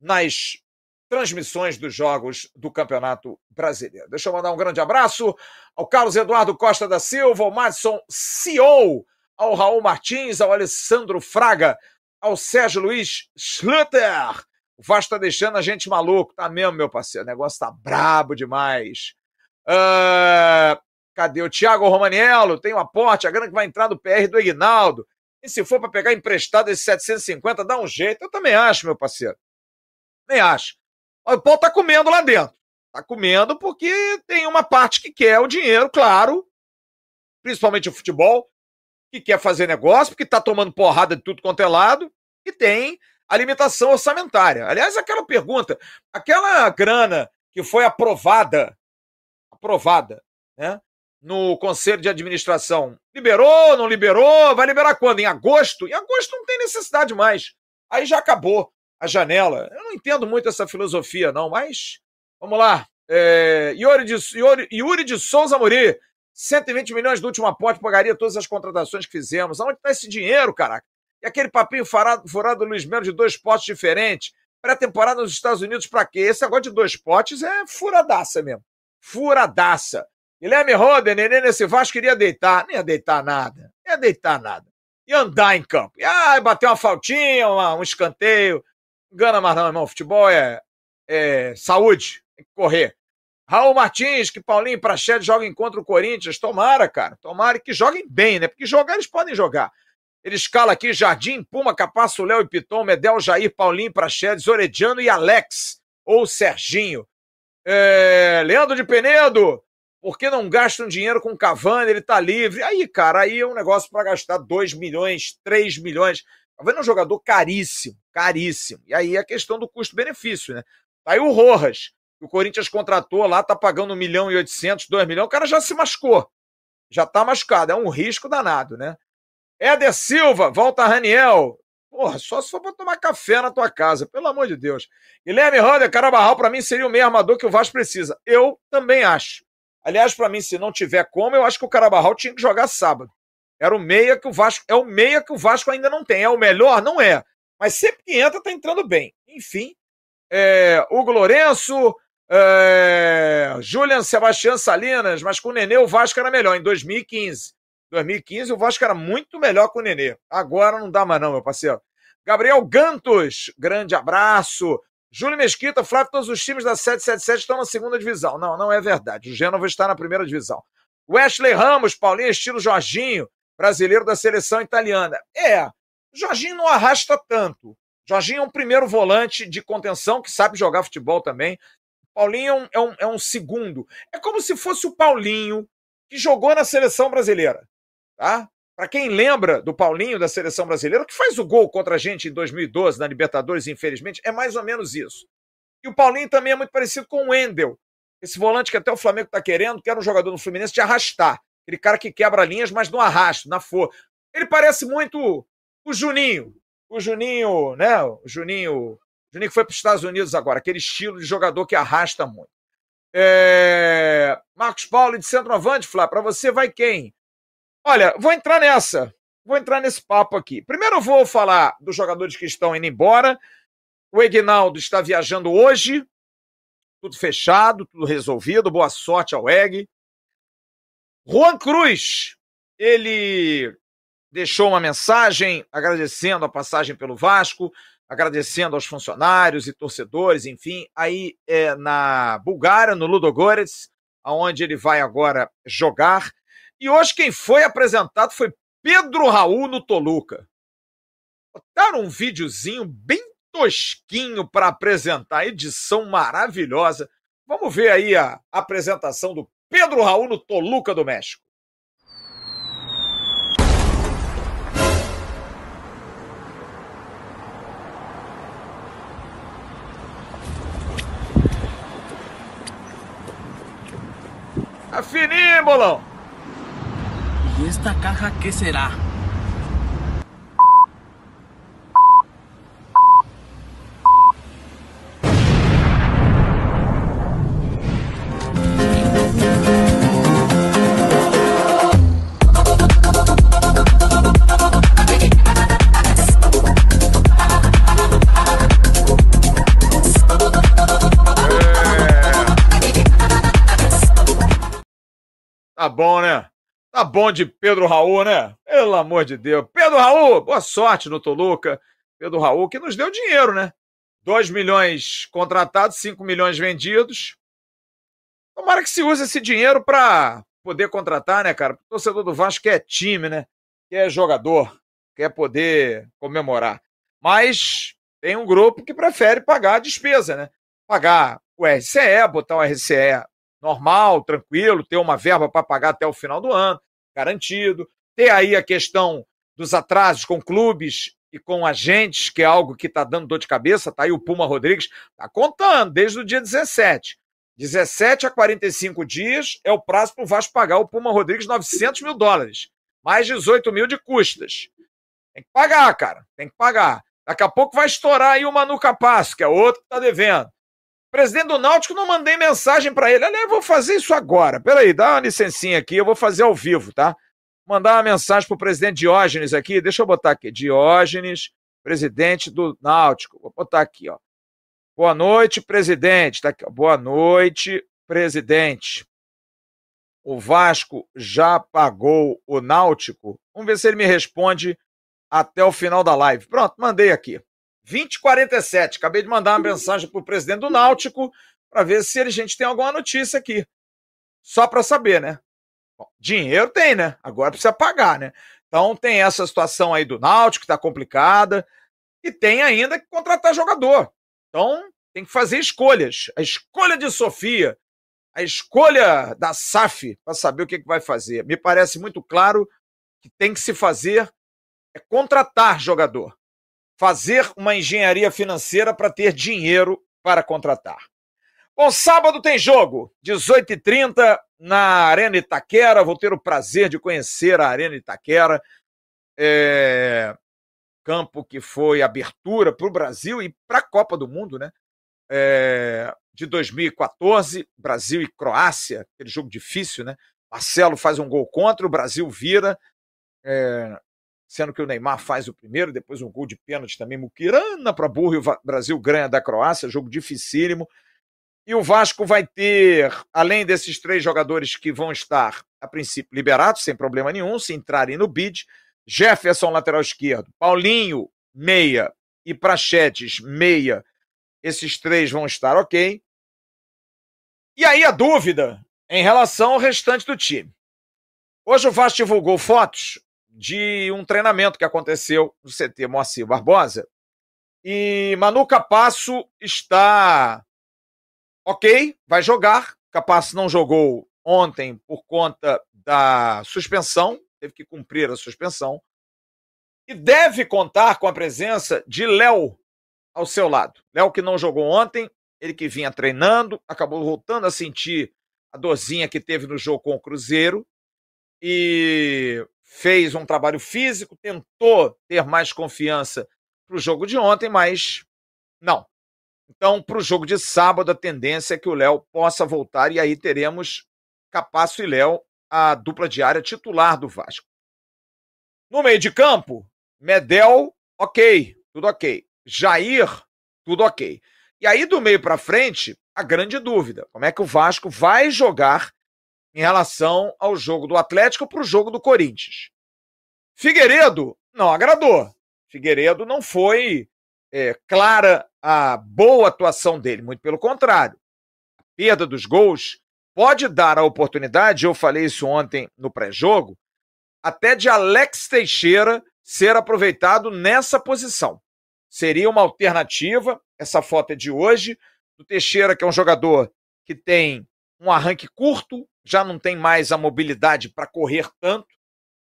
nas transmissões dos jogos do Campeonato Brasileiro. Deixa eu mandar um grande abraço ao Carlos Eduardo Costa da Silva, ao Madison CEO, ao Raul Martins, ao Alessandro Fraga, ao Sérgio Luiz Schluter. O Vasco tá deixando a gente maluco, tá mesmo, meu parceiro? O negócio tá brabo demais. Uh, cadê o Thiago Romaniello? Tem um aporte, a grana que vai entrar no PR do Ignaldo. E se for para pegar emprestado esses 750, dá um jeito. Eu também acho, meu parceiro. Nem acho. O Paulo tá comendo lá dentro. Tá comendo porque tem uma parte que quer o dinheiro, claro, principalmente o futebol, que quer fazer negócio, porque tá tomando porrada de tudo quanto é lado, e tem a limitação orçamentária. Aliás, aquela pergunta, aquela grana que foi aprovada, aprovada, né, no Conselho de Administração, liberou, não liberou, vai liberar quando? Em agosto? Em agosto não tem necessidade mais. Aí já acabou a janela. Eu não entendo muito essa filosofia, não, mas vamos lá. É, Yuri, de, Yuri, Yuri de Souza Muri, 120 milhões do último aporte pagaria todas as contratações que fizemos. Aonde está esse dinheiro, caraca? E aquele papinho furado, furado do Luiz Melo de dois potes diferentes. Pré-temporada nos Estados Unidos para quê? Esse negócio de dois potes é furadaça mesmo. Furadaça. Guilherme Roder, Nenê nesse Vasco queria deitar. Nem ia deitar nada. Nem ia deitar nada. Ia andar em campo. Ia bater uma faltinha, uma, um escanteio. Engana mais não, irmão. Futebol é, é saúde. Tem que correr. Raul Martins, que Paulinho e Praxedes joguem contra o Corinthians. Tomara, cara. Tomara que joguem bem, né? Porque jogar eles podem jogar. Ele escala aqui Jardim, Puma, Capasso, Léo e Piton, Medel, Jair, Paulinho, Praxedes, Orediano e Alex, ou Serginho. É... Leandro de Penedo, por que não gastam dinheiro com Cavani? Ele tá livre. Aí, cara, aí é um negócio para gastar 2 milhões, 3 milhões. Cavani é um jogador caríssimo, caríssimo. E aí é a questão do custo-benefício, né? Tá aí o Rojas, que o Corinthians contratou lá, tá pagando 1 milhão e 800, 2 milhões, o cara já se machucou. Já tá machucado, é um risco danado, né? Éder Silva, volta Raniel. Porra, só se for pra tomar café na tua casa, pelo amor de Deus. Guilherme Roder, Carabarral, para mim seria o meio armador que o Vasco precisa. Eu também acho. Aliás, para mim, se não tiver como, eu acho que o Carabarral tinha que jogar sábado. Era o meia que o Vasco. É o meia que o Vasco ainda não tem. É o melhor? Não é. Mas sempre que entra, tá entrando bem. Enfim. É, Hugo Lourenço, é, Julian Sebastião Salinas, mas com o Nenê o Vasco era melhor, em 2015. 2015 o Vasco era muito melhor com o Nenê. Agora não dá mais não, meu parceiro. Gabriel Gantos, grande abraço. Júlio Mesquita, Flávio, todos os times da 777 estão na segunda divisão. Não, não é verdade. O Gênova está na primeira divisão. Wesley Ramos, Paulinho, estilo Jorginho, brasileiro da seleção italiana. É, Jorginho não arrasta tanto. Jorginho é um primeiro volante de contenção que sabe jogar futebol também. Paulinho é um, é um, é um segundo. É como se fosse o Paulinho que jogou na seleção brasileira. Tá? Para quem lembra do Paulinho da seleção brasileira, que faz o gol contra a gente em 2012 na Libertadores, infelizmente, é mais ou menos isso. E o Paulinho também é muito parecido com o Wendel, esse volante que até o Flamengo está querendo, que era um jogador no Fluminense de arrastar. Aquele cara que quebra linhas, mas no arrasto, na força. Ele parece muito o Juninho. O Juninho, né? O Juninho. O Juninho que foi para os Estados Unidos agora, aquele estilo de jogador que arrasta muito. É... Marcos Paulo de centroavante, Flá, para você vai quem? Olha, vou entrar nessa. Vou entrar nesse papo aqui. Primeiro vou falar dos jogadores que estão indo embora. O Egnaldo está viajando hoje. Tudo fechado, tudo resolvido. Boa sorte ao Eg. Juan Cruz, ele deixou uma mensagem agradecendo a passagem pelo Vasco, agradecendo aos funcionários e torcedores, enfim, aí é, na Bulgária, no Ludogorets, aonde ele vai agora jogar. E hoje quem foi apresentado foi Pedro Raul no Toluca. Botaram um videozinho bem tosquinho para apresentar, edição maravilhosa. Vamos ver aí a apresentação do Pedro Raul no Toluca do México. Afininho, bolão! ¿Y esta caja qué será? Tá bom de Pedro Raul, né? Pelo amor de Deus. Pedro Raul, boa sorte no Toluca. Pedro Raul, que nos deu dinheiro, né? 2 milhões contratados, 5 milhões vendidos. Tomara que se use esse dinheiro para poder contratar, né, cara? O torcedor do Vasco quer time, né? Quer jogador, quer poder comemorar. Mas tem um grupo que prefere pagar a despesa, né? Pagar o RCE, botar o RCE normal, tranquilo, ter uma verba para pagar até o final do ano, garantido. Ter aí a questão dos atrasos com clubes e com agentes, que é algo que está dando dor de cabeça. Tá aí o Puma Rodrigues, tá contando desde o dia 17. 17 a 45 dias é o prazo para o Vasco pagar o Puma Rodrigues 900 mil dólares. Mais 18 mil de custas. Tem que pagar, cara. Tem que pagar. Daqui a pouco vai estourar aí o Manu Capasso, que é outro que está devendo. Presidente do Náutico, não mandei mensagem para ele. Aliás, vou fazer isso agora. Peraí, dá uma licencinha aqui, eu vou fazer ao vivo, tá? Mandar uma mensagem pro presidente Diógenes aqui. Deixa eu botar aqui. Diógenes, presidente do Náutico. Vou botar aqui, ó. Boa noite, presidente. Tá aqui, ó. Boa noite, presidente. O Vasco já pagou o Náutico? Vamos ver se ele me responde até o final da live. Pronto, mandei aqui. 2047. Acabei de mandar uma mensagem para o presidente do Náutico para ver se a gente tem alguma notícia aqui. Só para saber, né? Bom, dinheiro tem, né? Agora precisa pagar, né? Então tem essa situação aí do Náutico que está complicada e tem ainda que contratar jogador. Então tem que fazer escolhas. A escolha de Sofia, a escolha da SAF para saber o que, que vai fazer. Me parece muito claro que tem que se fazer é contratar jogador, fazer uma engenharia financeira para ter dinheiro para contratar. Bom, sábado tem jogo, 18h30 na Arena Itaquera. Vou ter o prazer de conhecer a Arena Itaquera. É... Campo que foi abertura para o Brasil e para a Copa do Mundo, né? É... De 2014, Brasil e Croácia, aquele jogo difícil, né? Marcelo faz um gol contra, o Brasil vira. É sendo que o Neymar faz o primeiro, depois um gol de pênalti também, Mukirana para burro e o Brasil ganha da Croácia, jogo dificílimo. E o Vasco vai ter, além desses três jogadores que vão estar, a princípio, liberados, sem problema nenhum, se entrarem no bid, Jefferson, lateral esquerdo, Paulinho, meia, e Prachetes, meia, esses três vão estar ok. E aí a dúvida em relação ao restante do time. Hoje o Vasco divulgou fotos de um treinamento que aconteceu no CT Moacir Barbosa. E Manu Capasso está ok, vai jogar. Capasso não jogou ontem por conta da suspensão, teve que cumprir a suspensão. E deve contar com a presença de Léo ao seu lado. Léo que não jogou ontem, ele que vinha treinando, acabou voltando a sentir a dorzinha que teve no jogo com o Cruzeiro. E fez um trabalho físico, tentou ter mais confiança para o jogo de ontem, mas não. Então, para o jogo de sábado, a tendência é que o Léo possa voltar e aí teremos Capasso e Léo, a dupla diária titular do Vasco. No meio de campo, Medel, ok, tudo ok. Jair, tudo ok. E aí, do meio para frente, a grande dúvida: como é que o Vasco vai jogar em relação ao jogo do Atlético para o jogo do Corinthians. Figueiredo não agradou. Figueiredo não foi é, clara a boa atuação dele, muito pelo contrário. A perda dos gols pode dar a oportunidade, eu falei isso ontem no pré-jogo, até de Alex Teixeira ser aproveitado nessa posição. Seria uma alternativa, essa foto é de hoje, do Teixeira, que é um jogador que tem um arranque curto, já não tem mais a mobilidade para correr tanto,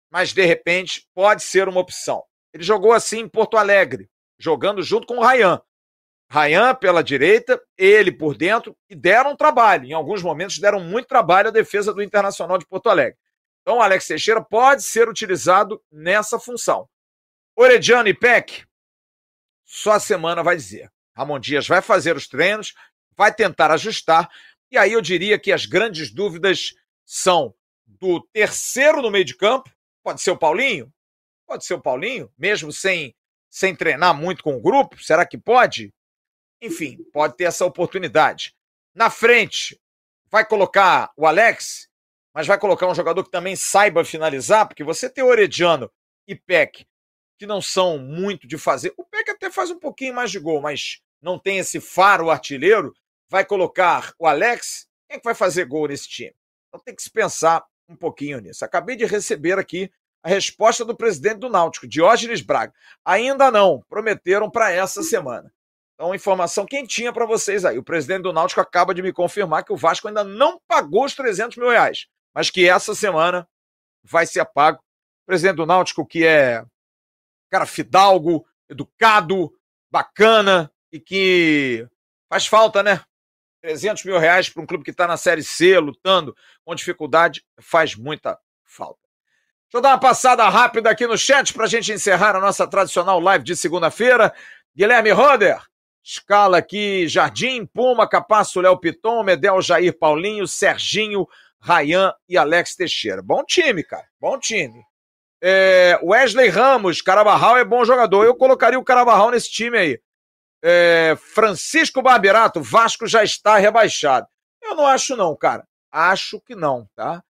mas de repente pode ser uma opção. Ele jogou assim em Porto Alegre, jogando junto com o Rayan. Rayan pela direita, ele por dentro, e deram trabalho. Em alguns momentos deram muito trabalho à defesa do Internacional de Porto Alegre. Então, o Alex Teixeira pode ser utilizado nessa função. Orediano e Peck, só a semana vai dizer. Ramon Dias vai fazer os treinos, vai tentar ajustar, e aí eu diria que as grandes dúvidas são do terceiro no meio de campo, pode ser o Paulinho, pode ser o Paulinho, mesmo sem, sem treinar muito com o grupo, será que pode? Enfim, pode ter essa oportunidade. Na frente, vai colocar o Alex, mas vai colocar um jogador que também saiba finalizar, porque você tem Orediano e Peck, que não são muito de fazer. O Peck até faz um pouquinho mais de gol, mas não tem esse faro artilheiro. Vai colocar o Alex. Quem é que vai fazer gol nesse time? Então tem que se pensar um pouquinho nisso. Acabei de receber aqui a resposta do presidente do Náutico, Diógenes Braga. Ainda não, prometeram para essa semana. Então, informação quentinha para vocês aí. O presidente do Náutico acaba de me confirmar que o Vasco ainda não pagou os 300 mil reais, mas que essa semana vai ser pago. O presidente do Náutico, que é cara fidalgo, educado, bacana e que faz falta, né? 300 mil reais para um clube que está na Série C, lutando com dificuldade, faz muita falta. Deixa eu dar uma passada rápida aqui no chat para a gente encerrar a nossa tradicional live de segunda-feira. Guilherme Roder, escala aqui: Jardim, Puma, Capasso, Léo Piton, Medel, Jair Paulinho, Serginho, Rayan e Alex Teixeira. Bom time, cara, bom time. É, Wesley Ramos, Carabarral é bom jogador. Eu colocaria o Carabarral nesse time aí. É, Francisco Barberato, Vasco já está rebaixado. Eu não acho, não, cara. Acho que não, tá?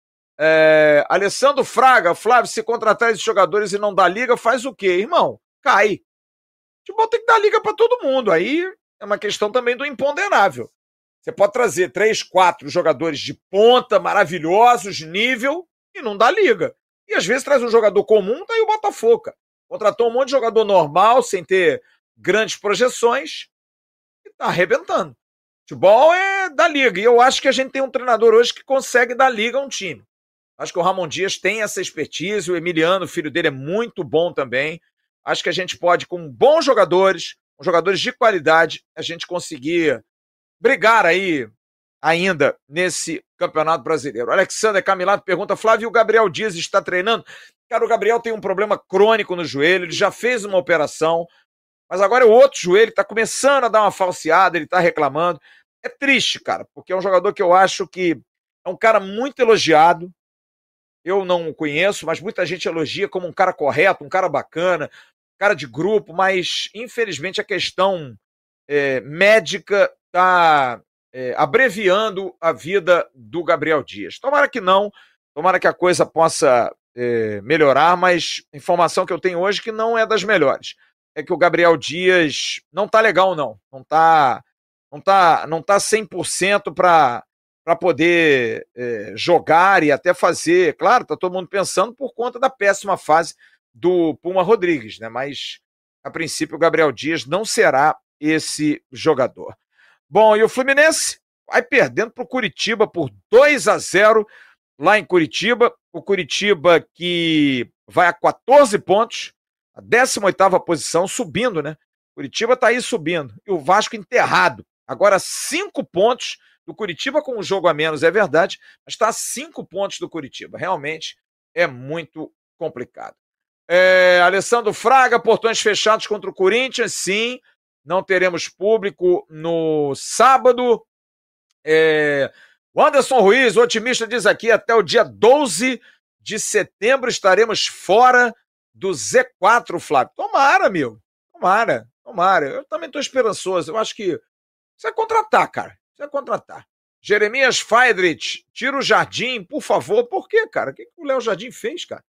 É, Alessandro Fraga, Flávio, se contratar esses jogadores e não dar liga, faz o quê, irmão? Cai. Tipo, tem que dar liga para todo mundo. Aí é uma questão também do imponderável. Você pode trazer três, quatro jogadores de ponta, maravilhosos, nível, e não dá liga. E às vezes traz um jogador comum, daí o Botafogo. Contratou um monte de jogador normal, sem ter grandes projeções, e tá arrebentando. Futebol é da liga. E eu acho que a gente tem um treinador hoje que consegue dar liga a um time. Acho que o Ramon Dias tem essa expertise, o Emiliano, o filho dele, é muito bom também. Acho que a gente pode, com bons jogadores, com jogadores de qualidade, a gente conseguir brigar aí ainda nesse Campeonato Brasileiro. Alexander Camilato pergunta: Flávio, o Gabriel Dias está treinando? Cara, o Gabriel tem um problema crônico no joelho, ele já fez uma operação, mas agora é o outro joelho, está começando a dar uma falseada, ele está reclamando. É triste, cara, porque é um jogador que eu acho que é um cara muito elogiado. Eu não o conheço, mas muita gente elogia como um cara correto, um cara bacana, cara de grupo, mas infelizmente a questão é, médica está é, abreviando a vida do Gabriel Dias. Tomara que não, tomara que a coisa possa é, melhorar, mas informação que eu tenho hoje que não é das melhores. É que o Gabriel Dias não tá legal, não. Não tá, não tá, não tá 100% para para poder é, jogar e até fazer. Claro, tá todo mundo pensando por conta da péssima fase do Puma Rodrigues, né? Mas a princípio o Gabriel Dias não será esse jogador. Bom, e o Fluminense vai perdendo para o Curitiba por 2 a 0 lá em Curitiba. O Curitiba que vai a 14 pontos, a 18 posição, subindo, né? Curitiba está aí subindo. E o Vasco enterrado. Agora cinco pontos do Curitiba com um jogo a menos, é verdade, mas está a cinco pontos do Curitiba. Realmente é muito complicado. É, Alessandro Fraga, portões fechados contra o Corinthians, sim não teremos público no sábado. É... O Anderson Ruiz, o otimista, diz aqui: até o dia 12 de setembro estaremos fora do Z4, Flávio. Tomara, meu. Tomara, tomara. Eu também estou esperançoso. Eu acho que você é contratar, cara. Você é contratar. Jeremias Feidrich, tira o Jardim, por favor. Por quê, cara? O que, que o Léo Jardim fez, cara?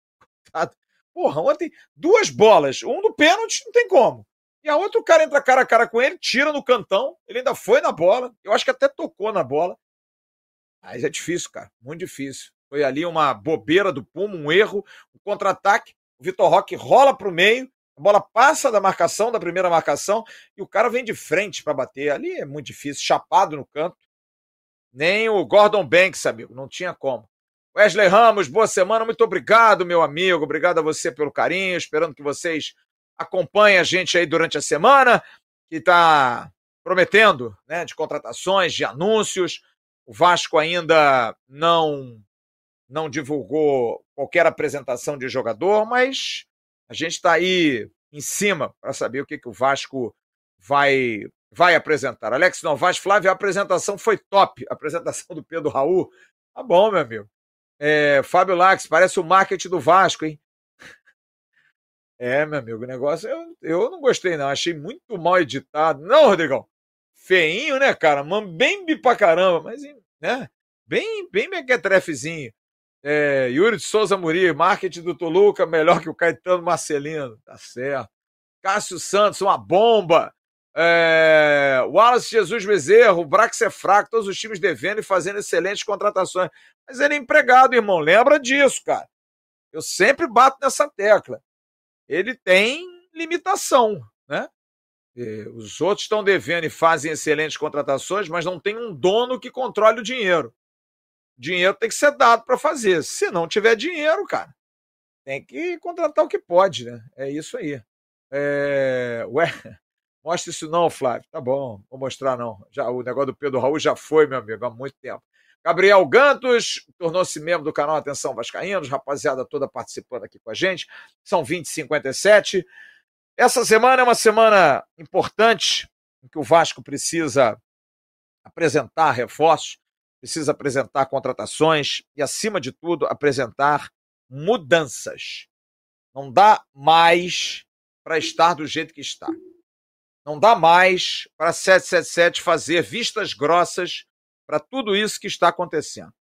Porra, ontem duas bolas. Um do pênalti, não tem como. E a outro cara entra cara a cara com ele, tira no cantão, ele ainda foi na bola, eu acho que até tocou na bola. Mas é difícil, cara, muito difícil. Foi ali uma bobeira do Puma, um erro, um contra-ataque. O Vitor Roque rola para o meio, a bola passa da marcação, da primeira marcação, e o cara vem de frente para bater. Ali é muito difícil, chapado no canto. Nem o Gordon Banks, amigo, não tinha como. Wesley Ramos, boa semana, muito obrigado, meu amigo. Obrigado a você pelo carinho, esperando que vocês acompanha a gente aí durante a semana, que está prometendo né, de contratações, de anúncios. O Vasco ainda não não divulgou qualquer apresentação de jogador, mas a gente está aí em cima para saber o que, que o Vasco vai vai apresentar. Alex Novaes, Flávio, a apresentação foi top. A apresentação do Pedro Raul. Tá bom, meu amigo. É, Fábio Lax, parece o marketing do Vasco, hein? É, meu amigo, o negócio eu, eu não gostei, não. Achei muito mal editado. Não, Rodrigão. Feinho, né, cara? Bem pra caramba, mas, né? Bem, bem mequetrefezinho. É, Yuri de Souza Muri, marketing do Toluca, melhor que o Caetano Marcelino. Tá certo. Cássio Santos, uma bomba. É, Wallace Jesus Bezerra, o Brax é fraco, todos os times devendo e fazendo excelentes contratações. Mas ele é empregado, irmão. Lembra disso, cara. Eu sempre bato nessa tecla. Ele tem limitação, né? Os outros estão devendo e fazem excelentes contratações, mas não tem um dono que controle o dinheiro. Dinheiro tem que ser dado para fazer. Se não tiver dinheiro, cara, tem que contratar o que pode, né? É isso aí. É... Ué, mostra isso não, Flávio. Tá bom, vou mostrar não. Já, o negócio do Pedro Raul já foi, meu amigo, há muito tempo. Gabriel Gantos tornou-se membro do canal Atenção Vascaínos, rapaziada toda participando aqui com a gente. São 20 e 57 essa semana é uma semana importante em que o Vasco precisa apresentar reforços, precisa apresentar contratações e, acima de tudo, apresentar mudanças. Não dá mais para estar do jeito que está. Não dá mais para 777 fazer vistas grossas para tudo isso que está acontecendo.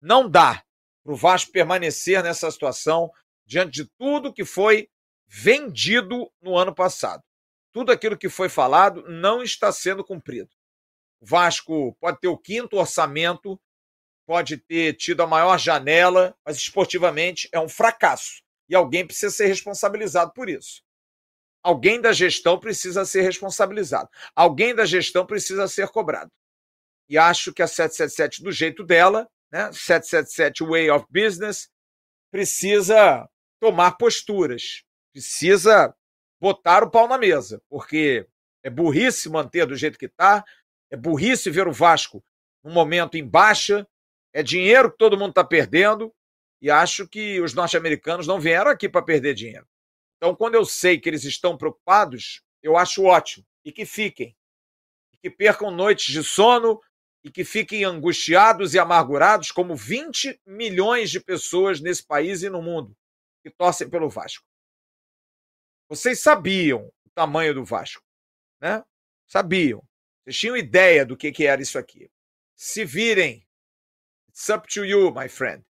Não dá para o Vasco permanecer nessa situação diante de tudo que foi vendido no ano passado. Tudo aquilo que foi falado não está sendo cumprido. Vasco pode ter o quinto orçamento, pode ter tido a maior janela, mas esportivamente é um fracasso. E alguém precisa ser responsabilizado por isso. Alguém da gestão precisa ser responsabilizado. Alguém da gestão precisa ser cobrado. E acho que a 777, do jeito dela, né, 777 Way of Business, precisa tomar posturas precisa botar o pau na mesa, porque é burrice manter do jeito que está, é burrice ver o Vasco num momento em baixa, é dinheiro que todo mundo está perdendo, e acho que os norte-americanos não vieram aqui para perder dinheiro. Então, quando eu sei que eles estão preocupados, eu acho ótimo, e que fiquem, e que percam noites de sono, e que fiquem angustiados e amargurados, como 20 milhões de pessoas nesse país e no mundo que torcem pelo Vasco. Vocês sabiam o tamanho do Vasco, né? Sabiam. Vocês tinham ideia do que, que era isso aqui. Se virem. It's up to you, my friend.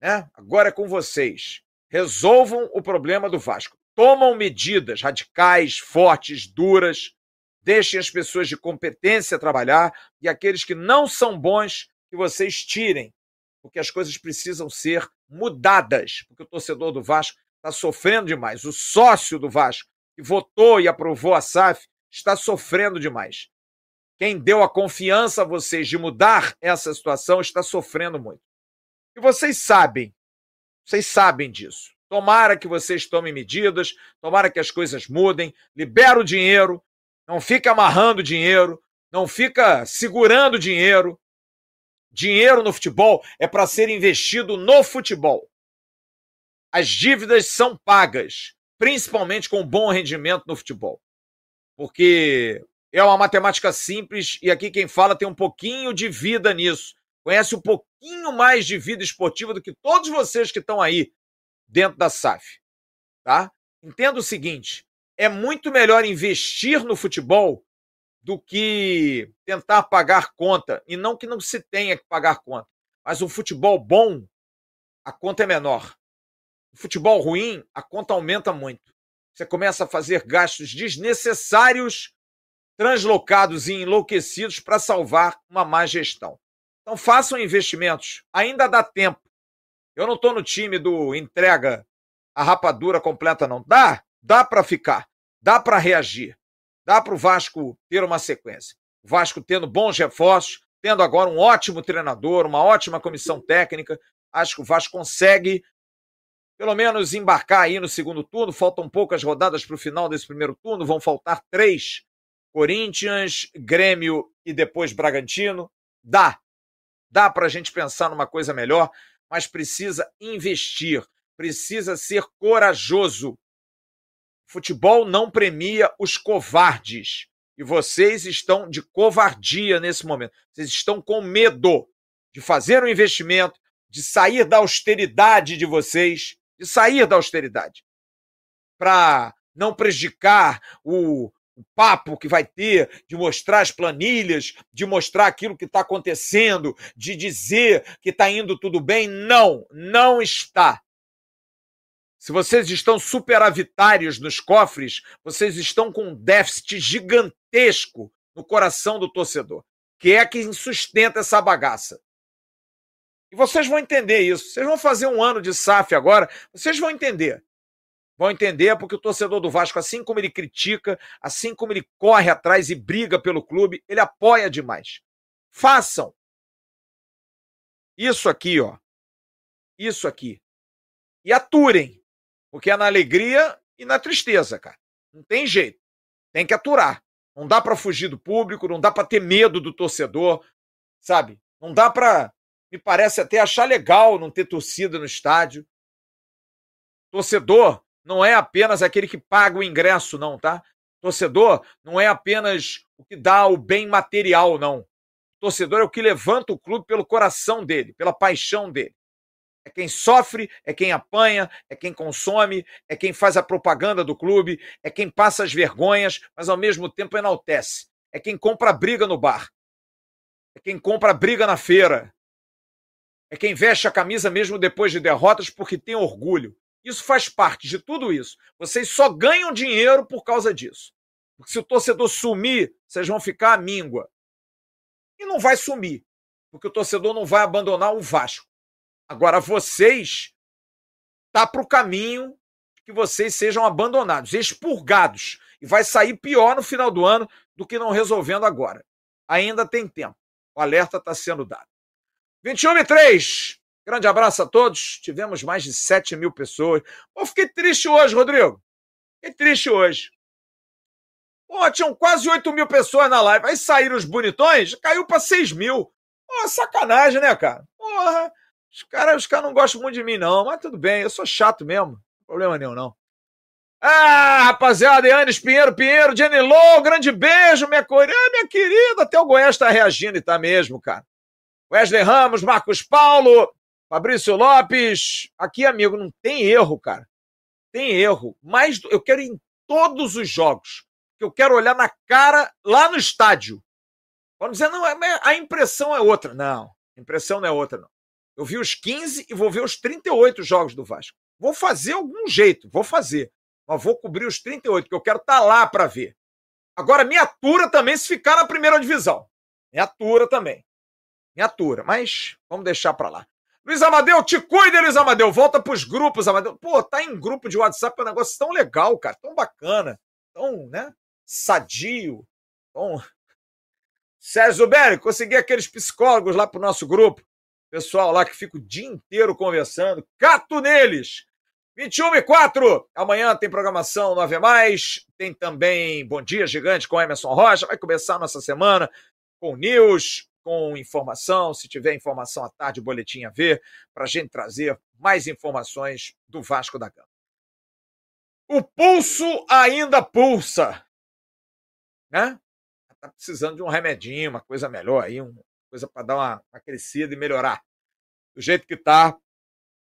Né? Agora é com vocês. Resolvam o problema do Vasco. Tomam medidas radicais, fortes, duras. Deixem as pessoas de competência trabalhar e aqueles que não são bons, que vocês tirem. Porque as coisas precisam ser mudadas. Porque o torcedor do Vasco está sofrendo demais. O sócio do Vasco, que votou e aprovou a SAF, está sofrendo demais. Quem deu a confiança a vocês de mudar essa situação está sofrendo muito. E vocês sabem, vocês sabem disso. Tomara que vocês tomem medidas, tomara que as coisas mudem, libera o dinheiro, não fica amarrando dinheiro, não fica segurando dinheiro. Dinheiro no futebol é para ser investido no futebol as dívidas são pagas, principalmente com bom rendimento no futebol. Porque é uma matemática simples e aqui quem fala tem um pouquinho de vida nisso. Conhece um pouquinho mais de vida esportiva do que todos vocês que estão aí dentro da SAF. Tá? Entenda o seguinte: é muito melhor investir no futebol do que tentar pagar conta. E não que não se tenha que pagar conta. Mas um futebol bom, a conta é menor futebol ruim, a conta aumenta muito. Você começa a fazer gastos desnecessários, translocados e enlouquecidos para salvar uma má gestão. Então façam investimentos, ainda dá tempo. Eu não estou no time do entrega a rapadura completa, não. Dá, dá para ficar, dá para reagir, dá para o Vasco ter uma sequência. O Vasco tendo bons reforços, tendo agora um ótimo treinador, uma ótima comissão técnica, acho que o Vasco consegue pelo menos embarcar aí no segundo turno. Faltam poucas rodadas para o final desse primeiro turno, vão faltar três: Corinthians, Grêmio e depois Bragantino. Dá, dá para a gente pensar numa coisa melhor, mas precisa investir, precisa ser corajoso. Futebol não premia os covardes. E vocês estão de covardia nesse momento. Vocês estão com medo de fazer um investimento, de sair da austeridade de vocês de sair da austeridade, para não prejudicar o, papo que vai ter, de mostrar as planilhas, de mostrar aquilo que está acontecendo, de dizer que está indo tudo bem. Não, não está. Se vocês estão superavitários nos cofres, vocês estão com um déficit gigantesco no coração do torcedor, que é quem sustenta essa bagaça. E vocês vão entender isso. Vocês vão fazer um ano de SAF agora, vocês vão entender. Vão entender porque o torcedor do Vasco, assim como ele critica, assim como ele corre atrás e briga pelo clube, ele apoia demais. Façam. Isso aqui, ó. Isso aqui. E aturem. Porque é na alegria e na tristeza, cara. Não tem jeito. Tem que aturar. Não dá para fugir do público, não dá para ter medo do torcedor, sabe? Não dá para, me parece até achar legal não ter torcida no estádio. Torcedor não é apenas aquele que paga o ingresso, não, tá? Torcedor não é apenas o que dá o bem material, não. Torcedor é o que levanta o clube pelo coração dele, pela paixão dele. É quem sofre, é quem apanha, é quem consome, é quem faz a propaganda do clube, é quem passa as vergonhas, mas ao mesmo tempo enaltece. É quem compra briga no bar. É quem compra briga na feira. É quem veste a camisa mesmo depois de derrotas porque tem orgulho. Isso faz parte de tudo isso. Vocês só ganham dinheiro por causa disso. Porque se o torcedor sumir, vocês vão ficar à míngua. E não vai sumir, porque o torcedor não vai abandonar o Vasco. Agora, vocês tá para o caminho que vocês sejam abandonados, expurgados. E vai sair pior no final do ano do que não resolvendo agora. Ainda tem tempo. O alerta está sendo dado. 21 e 3. Grande abraço a todos. Tivemos mais de 7 mil pessoas. Pô, fiquei triste hoje, Rodrigo. Fiquei triste hoje. Pô, tinham quase 8 mil pessoas na live. Aí saíram os bonitões, caiu para 6 mil. Pô, sacanagem, né, cara? Porra. Os caras os cara não gostam muito de mim, não, mas tudo bem, eu sou chato mesmo. Não problema nenhum, não. Ah, rapaziada, Yanis Pinheiro, Pinheiro, Jenny Low, grande beijo, minha coreana, minha querida. Até o Goiás tá reagindo e tá mesmo, cara. Wesley Ramos, Marcos Paulo, Fabrício Lopes. Aqui, amigo, não tem erro, cara. Tem erro. Mas eu quero ir em todos os jogos. Eu quero olhar na cara lá no estádio. Vamos dizer, não, é, a impressão é outra. Não, a impressão não é outra, não. Eu vi os 15 e vou ver os 38 jogos do Vasco. Vou fazer algum jeito, vou fazer. Mas vou cobrir os 38, que eu quero estar tá lá para ver. Agora, me atura também se ficar na primeira divisão. Me atura também. Me atura, mas vamos deixar para lá. Luiz Amadeu, te cuida, Luiz Amadeu. Volta pros grupos, Amadeu. Pô, tá em grupo de WhatsApp, é um negócio tão legal, cara. Tão bacana. Tão, né? Sadio. Tão... Sérgio Zuberi, consegui aqueles psicólogos lá pro nosso grupo. Pessoal lá que fica o dia inteiro conversando. Cato neles! 21 e 4. Amanhã tem programação 9 mais. Tem também Bom Dia Gigante com Emerson Rocha. Vai começar a nossa semana com news, com informação. Se tiver informação à tarde, boletim a ver, para a gente trazer mais informações do Vasco da Gama. O pulso ainda pulsa. Né? Tá precisando de um remedinho, uma coisa melhor aí, um coisa para dar uma, uma crescida e melhorar. Do jeito que está,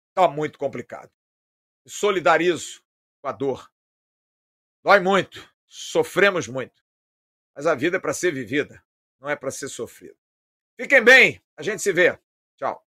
está muito complicado. solidarizo com a dor. Dói muito, sofremos muito. Mas a vida é para ser vivida, não é para ser sofrida. Fiquem bem, a gente se vê. Tchau.